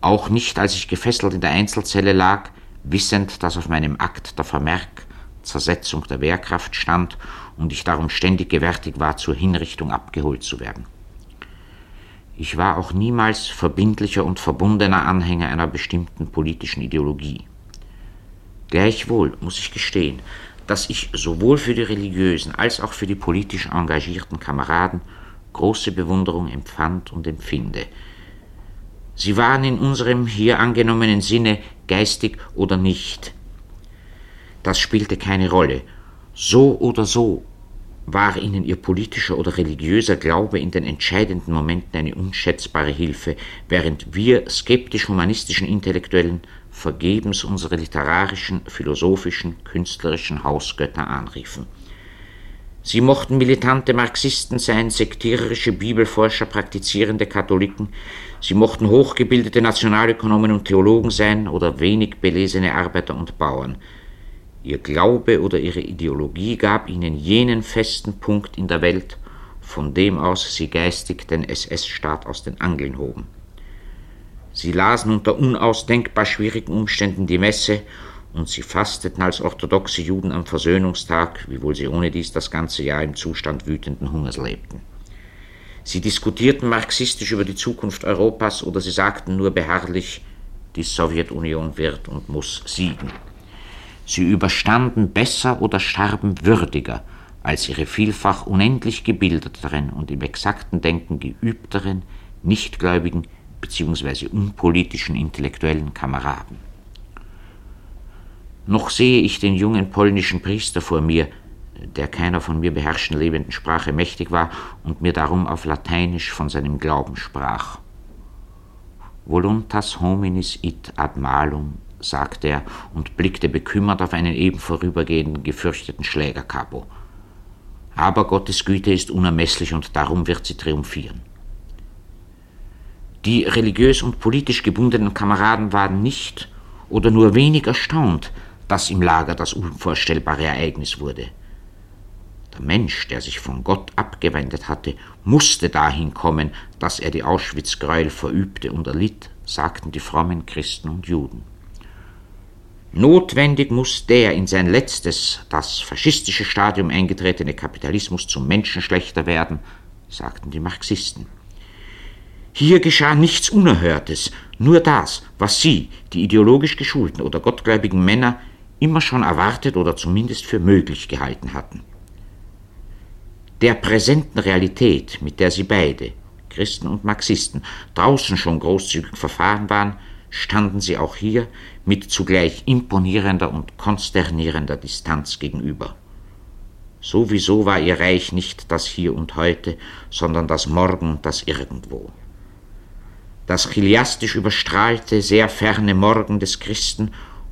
auch nicht als ich gefesselt in der Einzelzelle lag, wissend, dass auf meinem Akt der Vermerk Zersetzung der Wehrkraft stand und ich darum ständig gewärtig war, zur Hinrichtung abgeholt zu werden. Ich war auch niemals verbindlicher und verbundener Anhänger einer bestimmten politischen Ideologie. Gleichwohl muss ich gestehen, dass ich sowohl für die religiösen als auch für die politisch engagierten Kameraden große Bewunderung empfand und empfinde. Sie waren in unserem hier angenommenen Sinne geistig oder nicht. Das spielte keine Rolle. So oder so war ihnen ihr politischer oder religiöser Glaube in den entscheidenden Momenten eine unschätzbare Hilfe, während wir skeptisch-humanistischen Intellektuellen vergebens unsere literarischen, philosophischen, künstlerischen Hausgötter anriefen. Sie mochten militante Marxisten sein, sektiererische Bibelforscher, praktizierende Katholiken, sie mochten hochgebildete Nationalökonomen und Theologen sein oder wenig belesene Arbeiter und Bauern. Ihr Glaube oder ihre Ideologie gab ihnen jenen festen Punkt in der Welt, von dem aus sie geistig den SS-Staat aus den Angeln hoben. Sie lasen unter unausdenkbar schwierigen Umständen die Messe und sie fasteten als orthodoxe Juden am Versöhnungstag, wiewohl sie ohne dies das ganze Jahr im Zustand wütenden Hungers lebten. Sie diskutierten marxistisch über die Zukunft Europas oder sie sagten nur beharrlich, die Sowjetunion wird und muss siegen. Sie überstanden besser oder starben würdiger als ihre vielfach unendlich gebildeteren und im exakten Denken geübteren, nichtgläubigen bzw. unpolitischen intellektuellen Kameraden. Noch sehe ich den jungen polnischen Priester vor mir, der keiner von mir beherrschten lebenden Sprache mächtig war und mir darum auf Lateinisch von seinem Glauben sprach. Voluntas hominis it ad malum, sagte er und blickte bekümmert auf einen eben vorübergehenden gefürchteten Schlägerkapo. Aber Gottes Güte ist unermesslich und darum wird sie triumphieren. Die religiös und politisch gebundenen Kameraden waren nicht oder nur wenig erstaunt, dass im Lager das unvorstellbare Ereignis wurde. Der Mensch, der sich von Gott abgewendet hatte, musste dahin kommen, dass er die Auschwitz-Gräuel verübte und erlitt, sagten die frommen Christen und Juden. Notwendig muss der in sein letztes, das faschistische Stadium eingetretene Kapitalismus zum Menschenschlechter werden, sagten die Marxisten. Hier geschah nichts Unerhörtes, nur das, was sie, die ideologisch geschulten oder gottgläubigen Männer, immer schon erwartet oder zumindest für möglich gehalten hatten. Der präsenten Realität, mit der sie beide, Christen und Marxisten, draußen schon großzügig verfahren waren, standen sie auch hier mit zugleich imponierender und konsternierender Distanz gegenüber. Sowieso war ihr Reich nicht das Hier und Heute, sondern das Morgen und das Irgendwo. Das chiliastisch überstrahlte, sehr ferne Morgen des Christen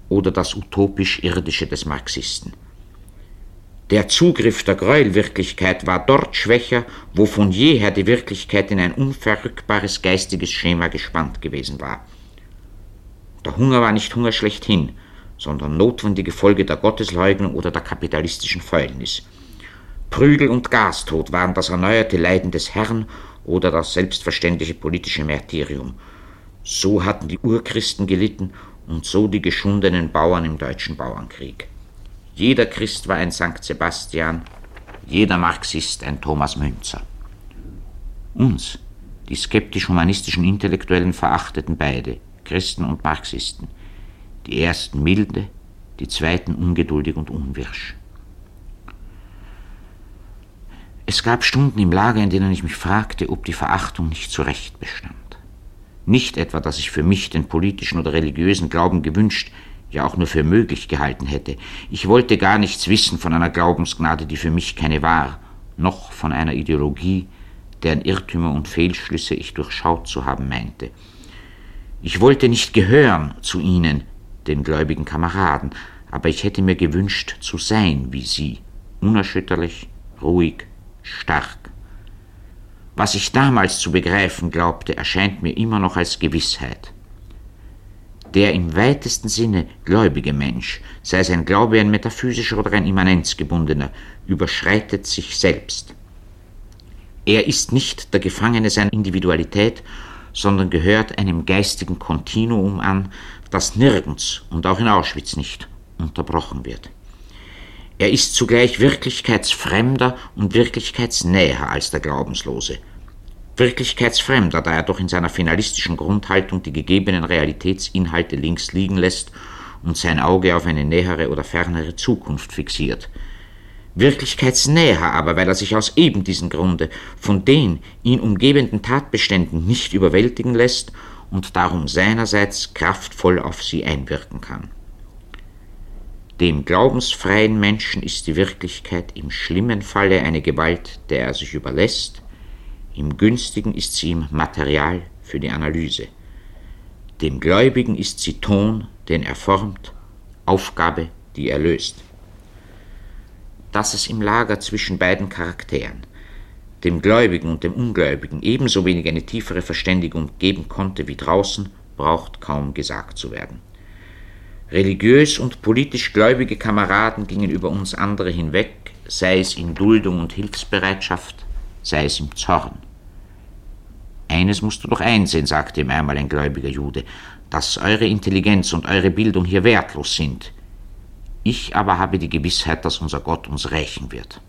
oder das utopisch-irdische des Marxisten. Der Zugriff der Gräuelwirklichkeit war dort schwächer, wo von jeher die Wirklichkeit in ein unverrückbares geistiges Schema gespannt gewesen war. Der Hunger war nicht Hunger schlechthin, sondern notwendige Folge der Gottesleugnung oder der kapitalistischen Fäulnis. Prügel und Gastod waren das erneuerte Leiden des Herrn oder das selbstverständliche politische Märtyrium. So hatten die Urchristen gelitten und so die geschundenen Bauern im deutschen Bauernkrieg. Jeder Christ war ein Sankt Sebastian, jeder Marxist ein Thomas Münzer. Uns, die skeptisch-humanistischen Intellektuellen, verachteten beide. Christen und Marxisten. Die ersten milde, die zweiten ungeduldig und unwirsch. Es gab Stunden im Lager, in denen ich mich fragte, ob die Verachtung nicht zu Recht bestand. Nicht etwa, dass ich für mich den politischen oder religiösen Glauben gewünscht, ja auch nur für möglich gehalten hätte. Ich wollte gar nichts wissen von einer Glaubensgnade, die für mich keine war, noch von einer Ideologie, deren Irrtümer und Fehlschlüsse ich durchschaut zu haben meinte. Ich wollte nicht gehören zu ihnen, den gläubigen Kameraden, aber ich hätte mir gewünscht zu sein wie sie, unerschütterlich, ruhig, stark. Was ich damals zu begreifen glaubte, erscheint mir immer noch als Gewissheit. Der im weitesten Sinne gläubige Mensch, sei sein Glaube ein metaphysischer oder ein immanenzgebundener, überschreitet sich selbst. Er ist nicht der Gefangene seiner Individualität sondern gehört einem geistigen Kontinuum an, das nirgends und auch in Auschwitz nicht unterbrochen wird. Er ist zugleich wirklichkeitsfremder und wirklichkeitsnäher als der Glaubenslose. Wirklichkeitsfremder, da er doch in seiner finalistischen Grundhaltung die gegebenen Realitätsinhalte links liegen lässt und sein Auge auf eine nähere oder fernere Zukunft fixiert – wirklichkeitsnäher aber, weil er sich aus eben diesem Grunde von den ihn umgebenden Tatbeständen nicht überwältigen lässt und darum seinerseits kraftvoll auf sie einwirken kann. Dem glaubensfreien Menschen ist die Wirklichkeit im schlimmen Falle eine Gewalt, der er sich überlässt, im günstigen ist sie ihm Material für die Analyse. Dem Gläubigen ist sie Ton, den er formt, Aufgabe, die er löst dass es im Lager zwischen beiden Charakteren, dem Gläubigen und dem Ungläubigen, ebenso wenig eine tiefere Verständigung geben konnte wie draußen, braucht kaum gesagt zu werden. Religiös und politisch gläubige Kameraden gingen über uns andere hinweg, sei es in Duldung und Hilfsbereitschaft, sei es im Zorn. Eines musst du doch einsehen, sagte ihm einmal ein gläubiger Jude, dass eure Intelligenz und eure Bildung hier wertlos sind, ich aber habe die Gewissheit, dass unser Gott uns rächen wird.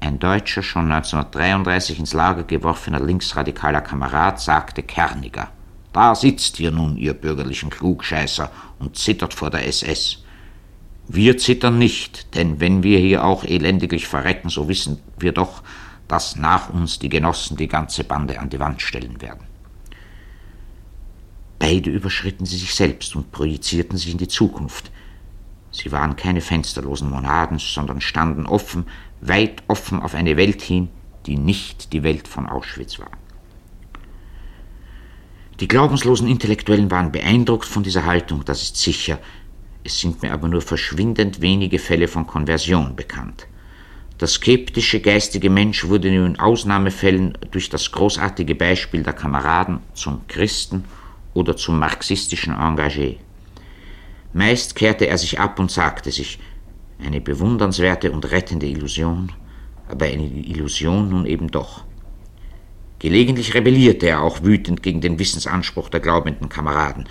Ein deutscher, schon 1933 ins Lager geworfener linksradikaler Kamerad sagte kerniger, da sitzt ihr nun, ihr bürgerlichen Klugscheißer, und zittert vor der SS. Wir zittern nicht, denn wenn wir hier auch elendiglich verrecken, so wissen wir doch, dass nach uns die Genossen die ganze Bande an die Wand stellen werden. Beide überschritten sie sich selbst und projizierten sich in die Zukunft. Sie waren keine fensterlosen Monaden, sondern standen offen, weit offen auf eine Welt hin, die nicht die Welt von Auschwitz war. Die glaubenslosen Intellektuellen waren beeindruckt von dieser Haltung, das ist sicher. Es sind mir aber nur verschwindend wenige Fälle von Konversion bekannt. Der skeptische geistige Mensch wurde nur in Ausnahmefällen durch das großartige Beispiel der Kameraden zum Christen oder zum marxistischen Engagé. Meist kehrte er sich ab und sagte sich, eine bewundernswerte und rettende Illusion, aber eine Illusion nun eben doch. Gelegentlich rebellierte er auch wütend gegen den Wissensanspruch der glaubenden Kameraden.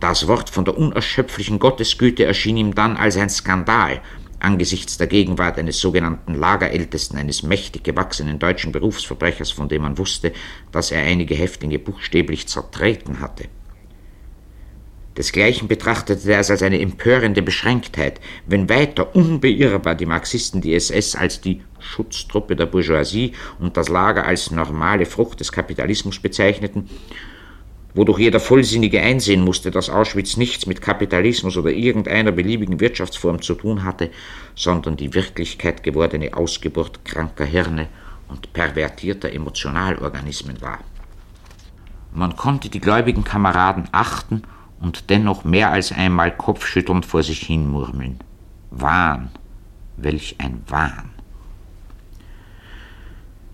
Das Wort von der unerschöpflichen Gottesgüte erschien ihm dann als ein Skandal angesichts der Gegenwart eines sogenannten Lagerältesten, eines mächtig gewachsenen deutschen Berufsverbrechers, von dem man wusste, dass er einige Häftlinge buchstäblich zertreten hatte. Desgleichen betrachtete er es als eine empörende Beschränktheit, wenn weiter unbeirrbar die Marxisten die SS als die Schutztruppe der Bourgeoisie und das Lager als normale Frucht des Kapitalismus bezeichneten, wodurch jeder Vollsinnige einsehen musste, dass Auschwitz nichts mit Kapitalismus oder irgendeiner beliebigen Wirtschaftsform zu tun hatte, sondern die Wirklichkeit gewordene Ausgeburt kranker Hirne und pervertierter Emotionalorganismen war. Man konnte die gläubigen Kameraden achten und dennoch mehr als einmal kopfschüttelnd vor sich hin murmeln. Wahn, welch ein Wahn.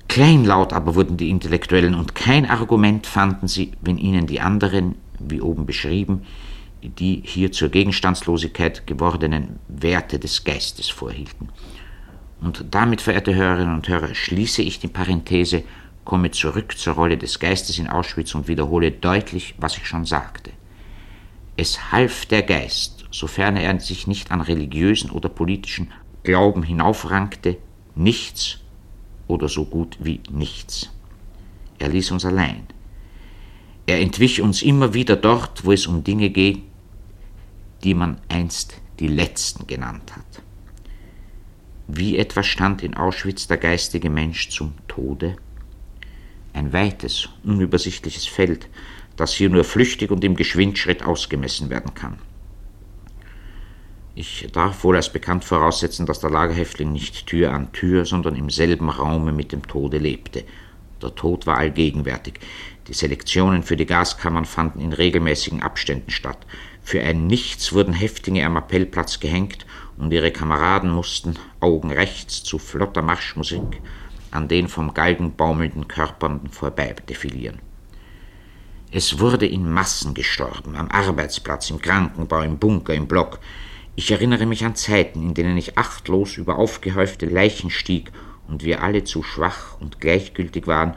Kleinlaut aber wurden die Intellektuellen und kein Argument fanden sie, wenn ihnen die anderen, wie oben beschrieben, die hier zur Gegenstandslosigkeit gewordenen Werte des Geistes vorhielten. Und damit, verehrte Hörerinnen und Hörer, schließe ich die Parenthese, komme zurück zur Rolle des Geistes in Auschwitz und wiederhole deutlich, was ich schon sagte. Es half der Geist, sofern er sich nicht an religiösen oder politischen Glauben hinaufrankte, nichts oder so gut wie nichts. Er ließ uns allein. Er entwich uns immer wieder dort, wo es um Dinge geht, die man einst die letzten genannt hat. Wie etwa stand in Auschwitz der geistige Mensch zum Tode? Ein weites, unübersichtliches Feld, das hier nur flüchtig und im Geschwindschritt ausgemessen werden kann. Ich darf wohl als bekannt voraussetzen, dass der Lagerhäftling nicht Tür an Tür, sondern im selben Raume mit dem Tode lebte. Der Tod war allgegenwärtig. Die Selektionen für die Gaskammern fanden in regelmäßigen Abständen statt. Für ein Nichts wurden Häftlinge am Appellplatz gehängt und ihre Kameraden mussten, Augen rechts, zu flotter Marschmusik an den vom Galgen baumelnden Körpern vorbei defilieren. Es wurde in Massen gestorben, am Arbeitsplatz, im Krankenbau, im Bunker, im Block. Ich erinnere mich an Zeiten, in denen ich achtlos über aufgehäufte Leichen stieg und wir alle zu schwach und gleichgültig waren,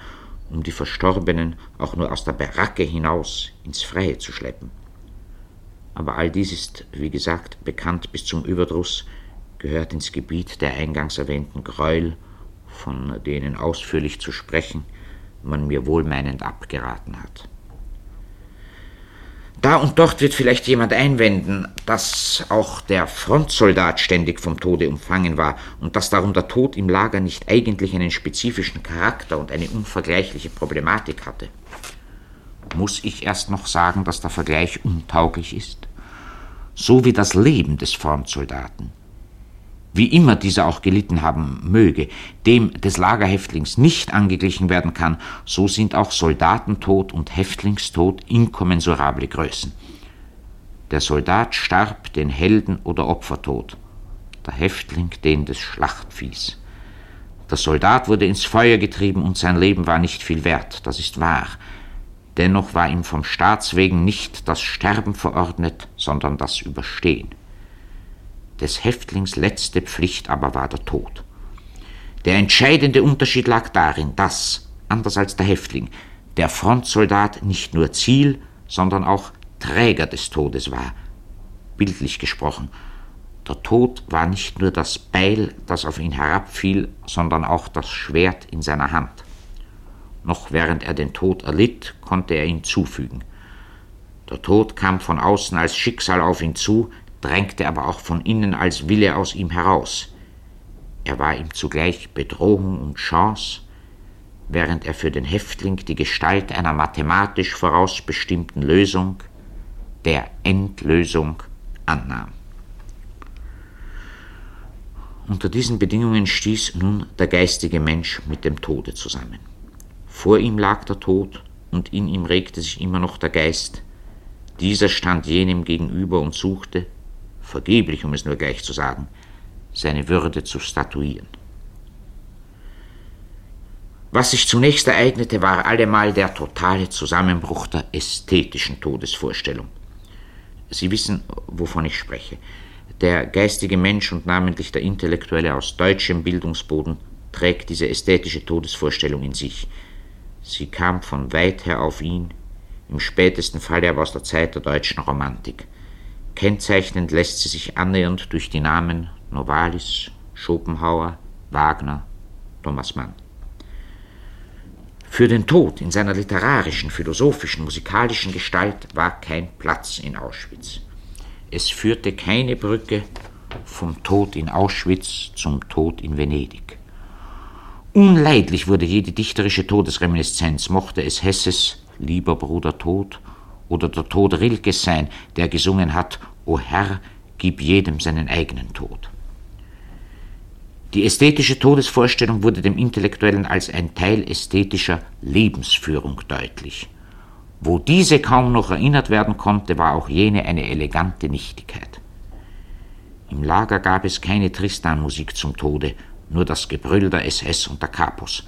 um die Verstorbenen auch nur aus der Baracke hinaus ins Freie zu schleppen. Aber all dies ist, wie gesagt, bekannt bis zum Überdruss, gehört ins Gebiet der eingangs erwähnten Gräuel, von denen ausführlich zu sprechen man mir wohlmeinend abgeraten hat. Da und dort wird vielleicht jemand einwenden, dass auch der Frontsoldat ständig vom Tode umfangen war und dass darum der Tod im Lager nicht eigentlich einen spezifischen Charakter und eine unvergleichliche Problematik hatte. Muss ich erst noch sagen, dass der Vergleich untauglich ist? So wie das Leben des Frontsoldaten wie immer dieser auch gelitten haben möge, dem des Lagerhäftlings nicht angeglichen werden kann, so sind auch Soldatentod und Häftlingstod inkommensurable Größen. Der Soldat starb den Helden- oder Opfertod, der Häftling den des Schlachtviehs. Der Soldat wurde ins Feuer getrieben und sein Leben war nicht viel wert, das ist wahr. Dennoch war ihm vom Staats wegen nicht das Sterben verordnet, sondern das Überstehen. Des Häftlings letzte Pflicht aber war der Tod. Der entscheidende Unterschied lag darin, dass, anders als der Häftling, der Frontsoldat nicht nur Ziel, sondern auch Träger des Todes war. Bildlich gesprochen, der Tod war nicht nur das Beil, das auf ihn herabfiel, sondern auch das Schwert in seiner Hand. Noch während er den Tod erlitt, konnte er ihn zufügen. Der Tod kam von außen als Schicksal auf ihn zu, drängte aber auch von innen als Wille aus ihm heraus. Er war ihm zugleich Bedrohung und Chance, während er für den Häftling die Gestalt einer mathematisch vorausbestimmten Lösung, der Endlösung, annahm. Unter diesen Bedingungen stieß nun der geistige Mensch mit dem Tode zusammen. Vor ihm lag der Tod und in ihm regte sich immer noch der Geist. Dieser stand jenem gegenüber und suchte, vergeblich um es nur gleich zu sagen, seine Würde zu statuieren. Was sich zunächst ereignete, war allemal der totale Zusammenbruch der ästhetischen Todesvorstellung. Sie wissen, wovon ich spreche. Der geistige Mensch und namentlich der Intellektuelle aus deutschem Bildungsboden trägt diese ästhetische Todesvorstellung in sich. Sie kam von weit her auf ihn, im spätesten Falle aber aus der Zeit der deutschen Romantik. Kennzeichnend lässt sie sich annähernd durch die Namen Novalis, Schopenhauer, Wagner, Thomas Mann. Für den Tod in seiner literarischen, philosophischen, musikalischen Gestalt war kein Platz in Auschwitz. Es führte keine Brücke vom Tod in Auschwitz zum Tod in Venedig. Unleidlich wurde jede dichterische Todesreminiszenz, mochte es Hesses Lieber Bruder Tod oder der Tod Rilkes sein, der gesungen hat, O Herr, gib jedem seinen eigenen Tod. Die ästhetische Todesvorstellung wurde dem Intellektuellen als ein Teil ästhetischer Lebensführung deutlich. Wo diese kaum noch erinnert werden konnte, war auch jene eine elegante Nichtigkeit. Im Lager gab es keine Tristan-Musik zum Tode, nur das Gebrüll der SS und der Kapos.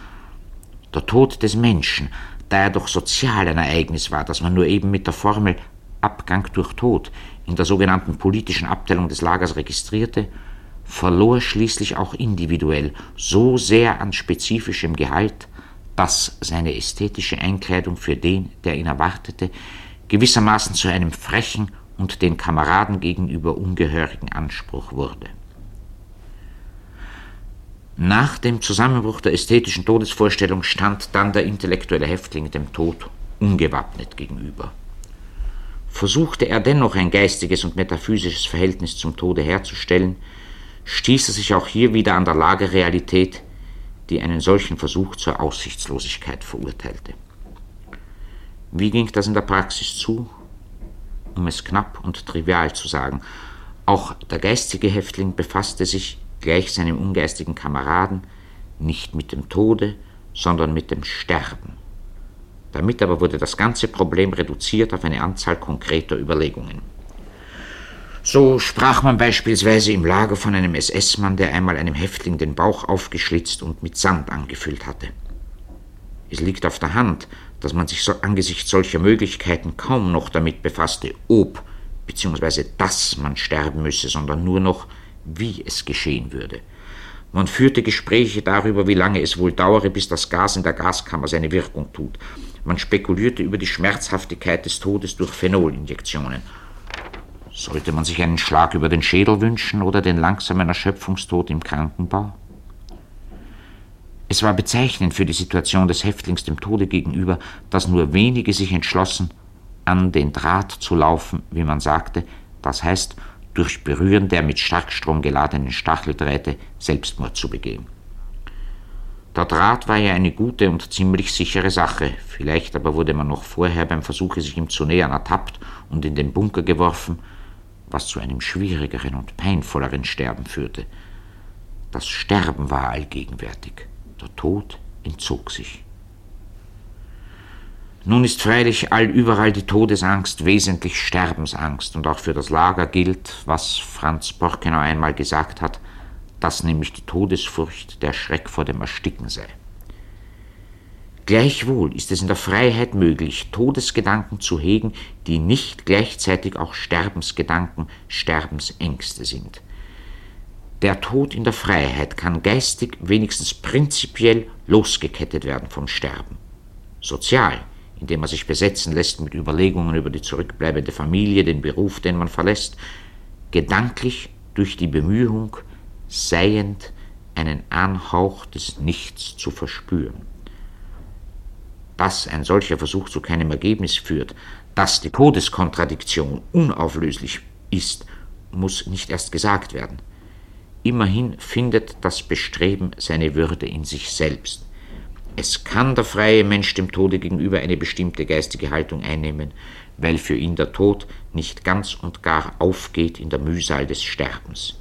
Der Tod des Menschen, da er doch sozial ein Ereignis war, das man nur eben mit der Formel Abgang durch Tod in der sogenannten politischen Abteilung des Lagers registrierte, verlor schließlich auch individuell so sehr an spezifischem Gehalt, dass seine ästhetische Einkleidung für den, der ihn erwartete, gewissermaßen zu einem frechen und den Kameraden gegenüber ungehörigen Anspruch wurde. Nach dem Zusammenbruch der ästhetischen Todesvorstellung stand dann der intellektuelle Häftling dem Tod ungewappnet gegenüber. Versuchte er dennoch ein geistiges und metaphysisches Verhältnis zum Tode herzustellen, stieß er sich auch hier wieder an der Lagerrealität, die einen solchen Versuch zur Aussichtslosigkeit verurteilte. Wie ging das in der Praxis zu? Um es knapp und trivial zu sagen, auch der geistige Häftling befasste sich, gleich seinem ungeistigen Kameraden, nicht mit dem Tode, sondern mit dem Sterben. Damit aber wurde das ganze Problem reduziert auf eine Anzahl konkreter Überlegungen. So sprach man beispielsweise im Lager von einem SS-Mann, der einmal einem Häftling den Bauch aufgeschlitzt und mit Sand angefüllt hatte. Es liegt auf der Hand, dass man sich so angesichts solcher Möglichkeiten kaum noch damit befasste, ob bzw. dass man sterben müsse, sondern nur noch, wie es geschehen würde. Man führte Gespräche darüber, wie lange es wohl dauere, bis das Gas in der Gaskammer seine Wirkung tut. Man spekulierte über die Schmerzhaftigkeit des Todes durch Phenolinjektionen sollte man sich einen Schlag über den Schädel wünschen oder den langsamen Erschöpfungstod im Krankenbau? Es war bezeichnend für die Situation des Häftlings dem Tode gegenüber, dass nur wenige sich entschlossen, an den Draht zu laufen, wie man sagte, das heißt, durch Berühren der mit Starkstrom geladenen Stacheldrähte Selbstmord zu begehen. Der Draht war ja eine gute und ziemlich sichere Sache, vielleicht aber wurde man noch vorher beim Versuche, sich ihm zu nähern, ertappt und in den Bunker geworfen, was zu einem schwierigeren und peinvolleren Sterben führte. Das Sterben war allgegenwärtig, der Tod entzog sich. Nun ist freilich allüberall die Todesangst wesentlich Sterbensangst, und auch für das Lager gilt, was Franz Borkenau einmal gesagt hat, dass nämlich die Todesfurcht der Schreck vor dem Ersticken sei. Gleichwohl ist es in der Freiheit möglich, Todesgedanken zu hegen, die nicht gleichzeitig auch Sterbensgedanken, Sterbensängste sind. Der Tod in der Freiheit kann geistig wenigstens prinzipiell losgekettet werden vom Sterben. Sozial, indem er sich besetzen lässt mit Überlegungen über die zurückbleibende Familie, den Beruf, den man verlässt, gedanklich durch die Bemühung, seiend einen Anhauch des Nichts zu verspüren dass ein solcher Versuch zu keinem Ergebnis führt, dass die Todeskontradiktion unauflöslich ist, muss nicht erst gesagt werden. Immerhin findet das Bestreben seine Würde in sich selbst. Es kann der freie Mensch dem Tode gegenüber eine bestimmte geistige Haltung einnehmen, weil für ihn der Tod nicht ganz und gar aufgeht in der Mühsal des Sterbens.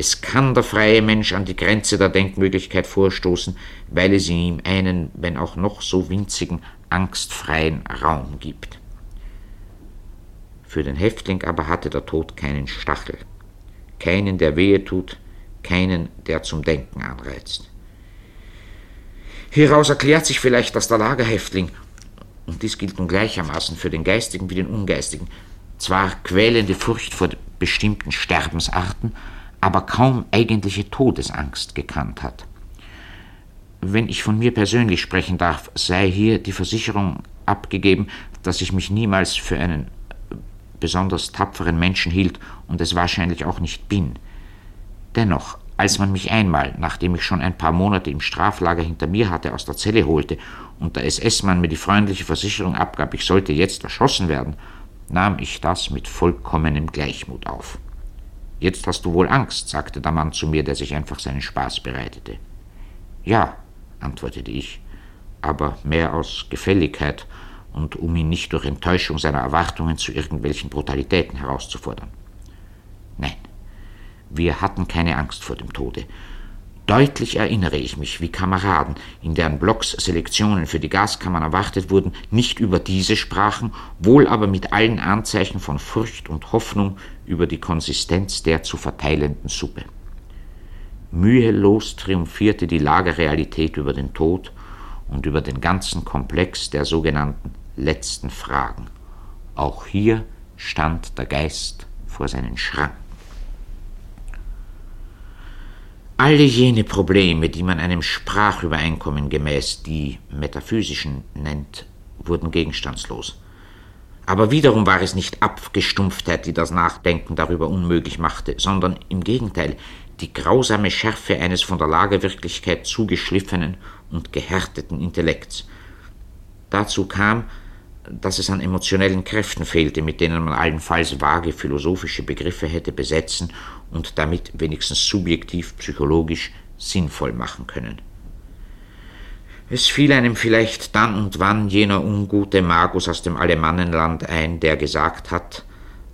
Es kann der freie Mensch an die Grenze der Denkmöglichkeit vorstoßen, weil es ihm einen, wenn auch noch so winzigen, angstfreien Raum gibt. Für den Häftling aber hatte der Tod keinen Stachel, keinen, der wehe tut, keinen, der zum Denken anreizt. Hieraus erklärt sich vielleicht, dass der Lagerhäftling, und dies gilt nun gleichermaßen für den Geistigen wie den Ungeistigen, zwar quälende Furcht vor bestimmten Sterbensarten, aber kaum eigentliche Todesangst gekannt hat. Wenn ich von mir persönlich sprechen darf, sei hier die Versicherung abgegeben, dass ich mich niemals für einen besonders tapferen Menschen hielt und es wahrscheinlich auch nicht bin. Dennoch, als man mich einmal, nachdem ich schon ein paar Monate im Straflager hinter mir hatte, aus der Zelle holte und der SS-Mann mir die freundliche Versicherung abgab, ich sollte jetzt erschossen werden, nahm ich das mit vollkommenem Gleichmut auf. Jetzt hast du wohl Angst, sagte der Mann zu mir, der sich einfach seinen Spaß bereitete. Ja, antwortete ich, aber mehr aus Gefälligkeit und um ihn nicht durch Enttäuschung seiner Erwartungen zu irgendwelchen Brutalitäten herauszufordern. Nein, wir hatten keine Angst vor dem Tode. Deutlich erinnere ich mich, wie Kameraden, in deren Blocks Selektionen für die Gaskammern erwartet wurden, nicht über diese sprachen, wohl aber mit allen Anzeichen von Furcht und Hoffnung über die Konsistenz der zu verteilenden Suppe. Mühelos triumphierte die Lagerrealität über den Tod und über den ganzen Komplex der sogenannten letzten Fragen. Auch hier stand der Geist vor seinen Schranken. Alle jene Probleme, die man einem Sprachübereinkommen gemäß die metaphysischen nennt, wurden gegenstandslos. Aber wiederum war es nicht Abgestumpftheit, die das Nachdenken darüber unmöglich machte, sondern im Gegenteil die grausame Schärfe eines von der Lagewirklichkeit zugeschliffenen und gehärteten Intellekts. Dazu kam, dass es an emotionellen Kräften fehlte, mit denen man allenfalls vage philosophische Begriffe hätte besetzen und damit wenigstens subjektiv psychologisch sinnvoll machen können. Es fiel einem vielleicht dann und wann jener ungute Magus aus dem Alemannenland ein, der gesagt hat,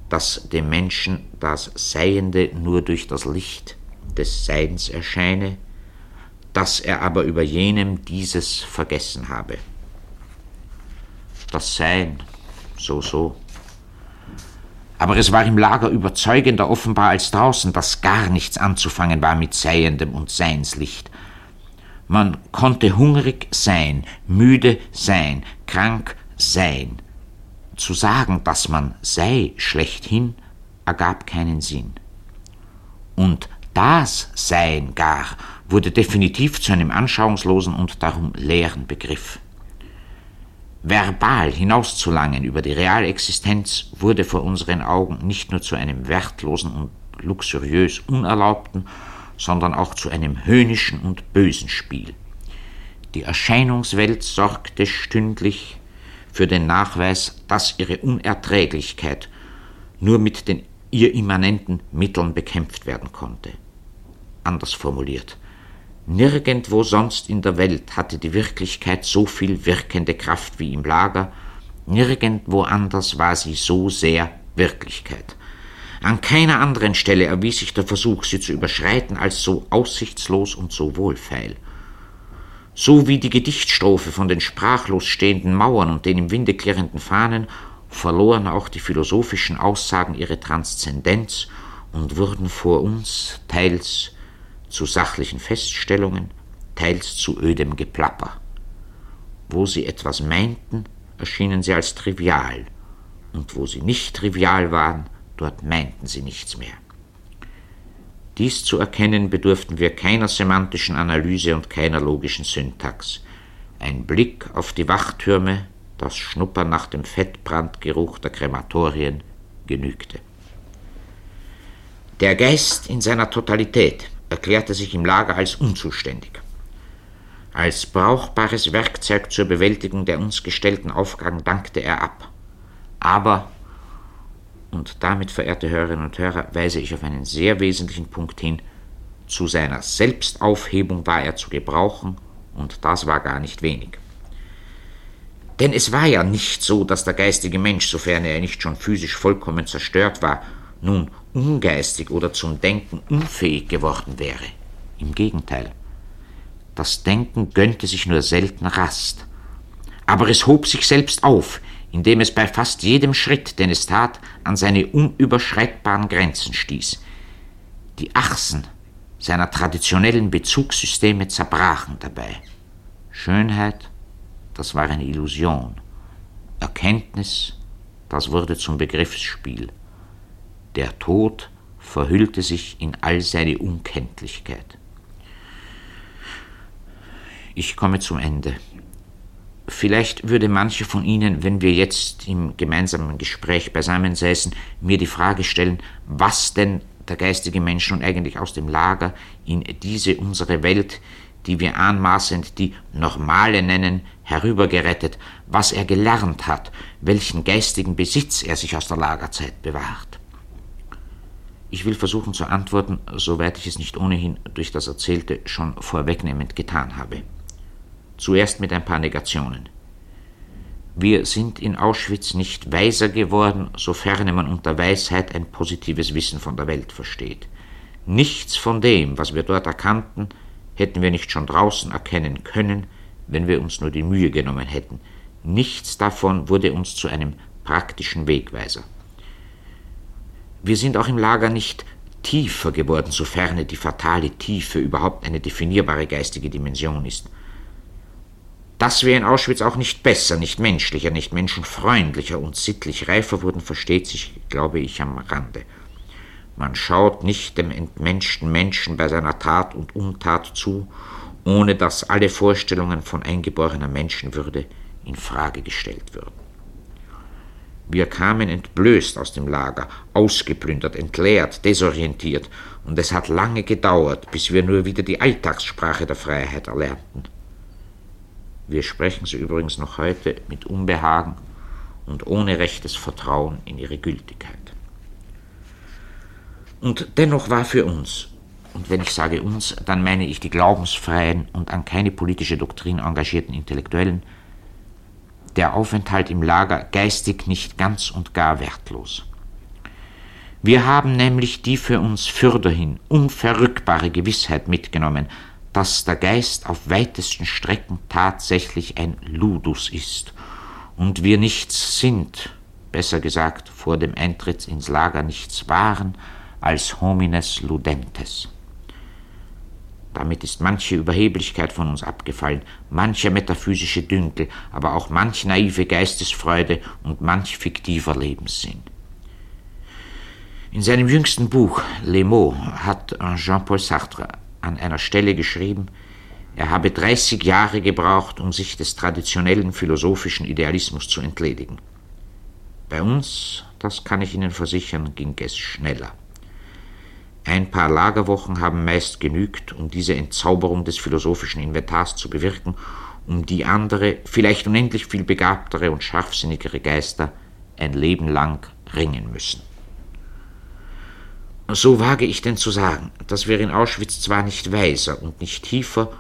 dass dem Menschen das Seiende nur durch das Licht des Seins erscheine, dass er aber über jenem dieses vergessen habe das Sein, so, so. Aber es war im Lager überzeugender offenbar als draußen, dass gar nichts anzufangen war mit Seiendem und Seinslicht. Man konnte hungrig sein, müde sein, krank sein. Zu sagen, dass man sei schlechthin, ergab keinen Sinn. Und das Sein gar wurde definitiv zu einem anschauungslosen und darum leeren Begriff. Verbal hinauszulangen über die reale Existenz wurde vor unseren Augen nicht nur zu einem wertlosen und luxuriös Unerlaubten, sondern auch zu einem höhnischen und bösen Spiel. Die Erscheinungswelt sorgte stündlich für den Nachweis, dass ihre Unerträglichkeit nur mit den ihr immanenten Mitteln bekämpft werden konnte. Anders formuliert, Nirgendwo sonst in der Welt hatte die Wirklichkeit so viel wirkende Kraft wie im Lager, nirgendwo anders war sie so sehr Wirklichkeit. An keiner anderen Stelle erwies sich der Versuch, sie zu überschreiten, als so aussichtslos und so wohlfeil. So wie die Gedichtstrophe von den sprachlos stehenden Mauern und den im Winde klirrenden Fahnen, verloren auch die philosophischen Aussagen ihre Transzendenz und wurden vor uns teils zu sachlichen Feststellungen, teils zu ödem Geplapper. Wo sie etwas meinten, erschienen sie als trivial, und wo sie nicht trivial waren, dort meinten sie nichts mehr. Dies zu erkennen bedurften wir keiner semantischen Analyse und keiner logischen Syntax. Ein Blick auf die Wachtürme, das Schnuppern nach dem Fettbrandgeruch der Krematorien genügte. Der Geist in seiner Totalität, erklärte sich im Lager als unzuständig. Als brauchbares Werkzeug zur Bewältigung der uns gestellten Aufgaben dankte er ab. Aber, und damit, verehrte Hörerinnen und Hörer, weise ich auf einen sehr wesentlichen Punkt hin, zu seiner Selbstaufhebung war er zu gebrauchen Und das war gar nicht wenig. Denn es war ja nicht so, dass der geistige Mensch, sofern er nicht schon physisch vollkommen zerstört war, nun ungeistig oder zum Denken unfähig geworden wäre. Im Gegenteil. Das Denken gönnte sich nur selten Rast. Aber es hob sich selbst auf, indem es bei fast jedem Schritt, den es tat, an seine unüberschreitbaren Grenzen stieß. Die Achsen seiner traditionellen Bezugssysteme zerbrachen dabei. Schönheit, das war eine Illusion. Erkenntnis, das wurde zum Begriffsspiel. Der Tod verhüllte sich in all seine Unkenntlichkeit. Ich komme zum Ende. Vielleicht würde manche von Ihnen, wenn wir jetzt im gemeinsamen Gespräch beisammensäßen, mir die Frage stellen, was denn der geistige Mensch nun eigentlich aus dem Lager in diese unsere Welt, die wir anmaßend die normale nennen, herübergerettet, was er gelernt hat, welchen geistigen Besitz er sich aus der Lagerzeit bewahrt. Ich will versuchen zu antworten, soweit ich es nicht ohnehin durch das Erzählte schon vorwegnehmend getan habe. Zuerst mit ein paar Negationen. Wir sind in Auschwitz nicht weiser geworden, sofern man unter Weisheit ein positives Wissen von der Welt versteht. Nichts von dem, was wir dort erkannten, hätten wir nicht schon draußen erkennen können, wenn wir uns nur die Mühe genommen hätten. Nichts davon wurde uns zu einem praktischen Wegweiser. Wir sind auch im Lager nicht tiefer geworden, sofern die fatale Tiefe überhaupt eine definierbare geistige Dimension ist. Dass wir in Auschwitz auch nicht besser, nicht menschlicher, nicht menschenfreundlicher und sittlich reifer wurden, versteht sich, glaube ich, am Rande. Man schaut nicht dem entmenschten Menschen bei seiner Tat und Untat zu, ohne dass alle Vorstellungen von eingeborener Menschenwürde in Frage gestellt würden. Wir kamen entblößt aus dem Lager, ausgeplündert, entleert, desorientiert, und es hat lange gedauert, bis wir nur wieder die Alltagssprache der Freiheit erlernten. Wir sprechen sie übrigens noch heute mit Unbehagen und ohne rechtes Vertrauen in ihre Gültigkeit. Und dennoch war für uns, und wenn ich sage uns, dann meine ich die glaubensfreien und an keine politische Doktrin engagierten Intellektuellen, der Aufenthalt im Lager geistig nicht ganz und gar wertlos. Wir haben nämlich die für uns fürderhin unverrückbare Gewissheit mitgenommen, dass der Geist auf weitesten Strecken tatsächlich ein Ludus ist und wir nichts sind, besser gesagt vor dem Eintritt ins Lager nichts waren als homines ludentes. Damit ist manche Überheblichkeit von uns abgefallen, mancher metaphysische Dünkel, aber auch manch naive Geistesfreude und manch fiktiver Lebenssinn. In seinem jüngsten Buch Les Mots hat Jean-Paul Sartre an einer Stelle geschrieben, er habe 30 Jahre gebraucht, um sich des traditionellen philosophischen Idealismus zu entledigen. Bei uns, das kann ich Ihnen versichern, ging es schneller. Ein paar Lagerwochen haben meist genügt, um diese Entzauberung des philosophischen Inventars zu bewirken, um die andere, vielleicht unendlich viel begabtere und scharfsinnigere Geister ein Leben lang ringen müssen. So wage ich denn zu sagen, dass wir in Auschwitz zwar nicht weiser und nicht tiefer,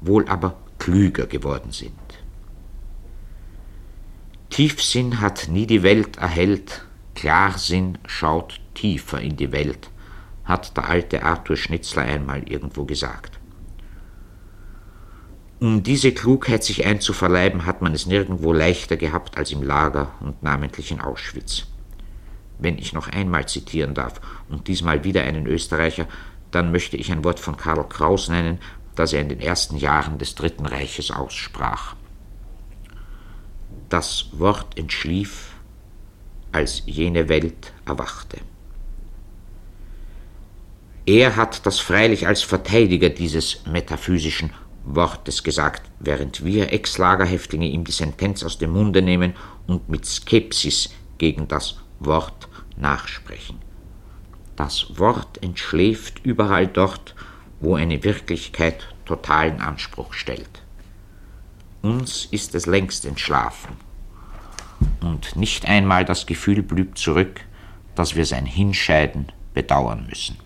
wohl aber klüger geworden sind. Tiefsinn hat nie die Welt erhellt, Klarsinn schaut tiefer in die Welt, hat der alte Arthur Schnitzler einmal irgendwo gesagt. Um diese Klugheit sich einzuverleiben, hat man es nirgendwo leichter gehabt als im Lager und namentlich in Auschwitz. Wenn ich noch einmal zitieren darf, und diesmal wieder einen Österreicher, dann möchte ich ein Wort von Karl Kraus nennen, das er in den ersten Jahren des Dritten Reiches aussprach. Das Wort entschlief, als jene Welt erwachte. Er hat das freilich als Verteidiger dieses metaphysischen Wortes gesagt, während wir Ex-Lagerhäftlinge ihm die Sentenz aus dem Munde nehmen und mit Skepsis gegen das Wort nachsprechen. Das Wort entschläft überall dort, wo eine Wirklichkeit totalen Anspruch stellt. Uns ist es längst entschlafen. Und nicht einmal das Gefühl blüht zurück, dass wir sein Hinscheiden bedauern müssen.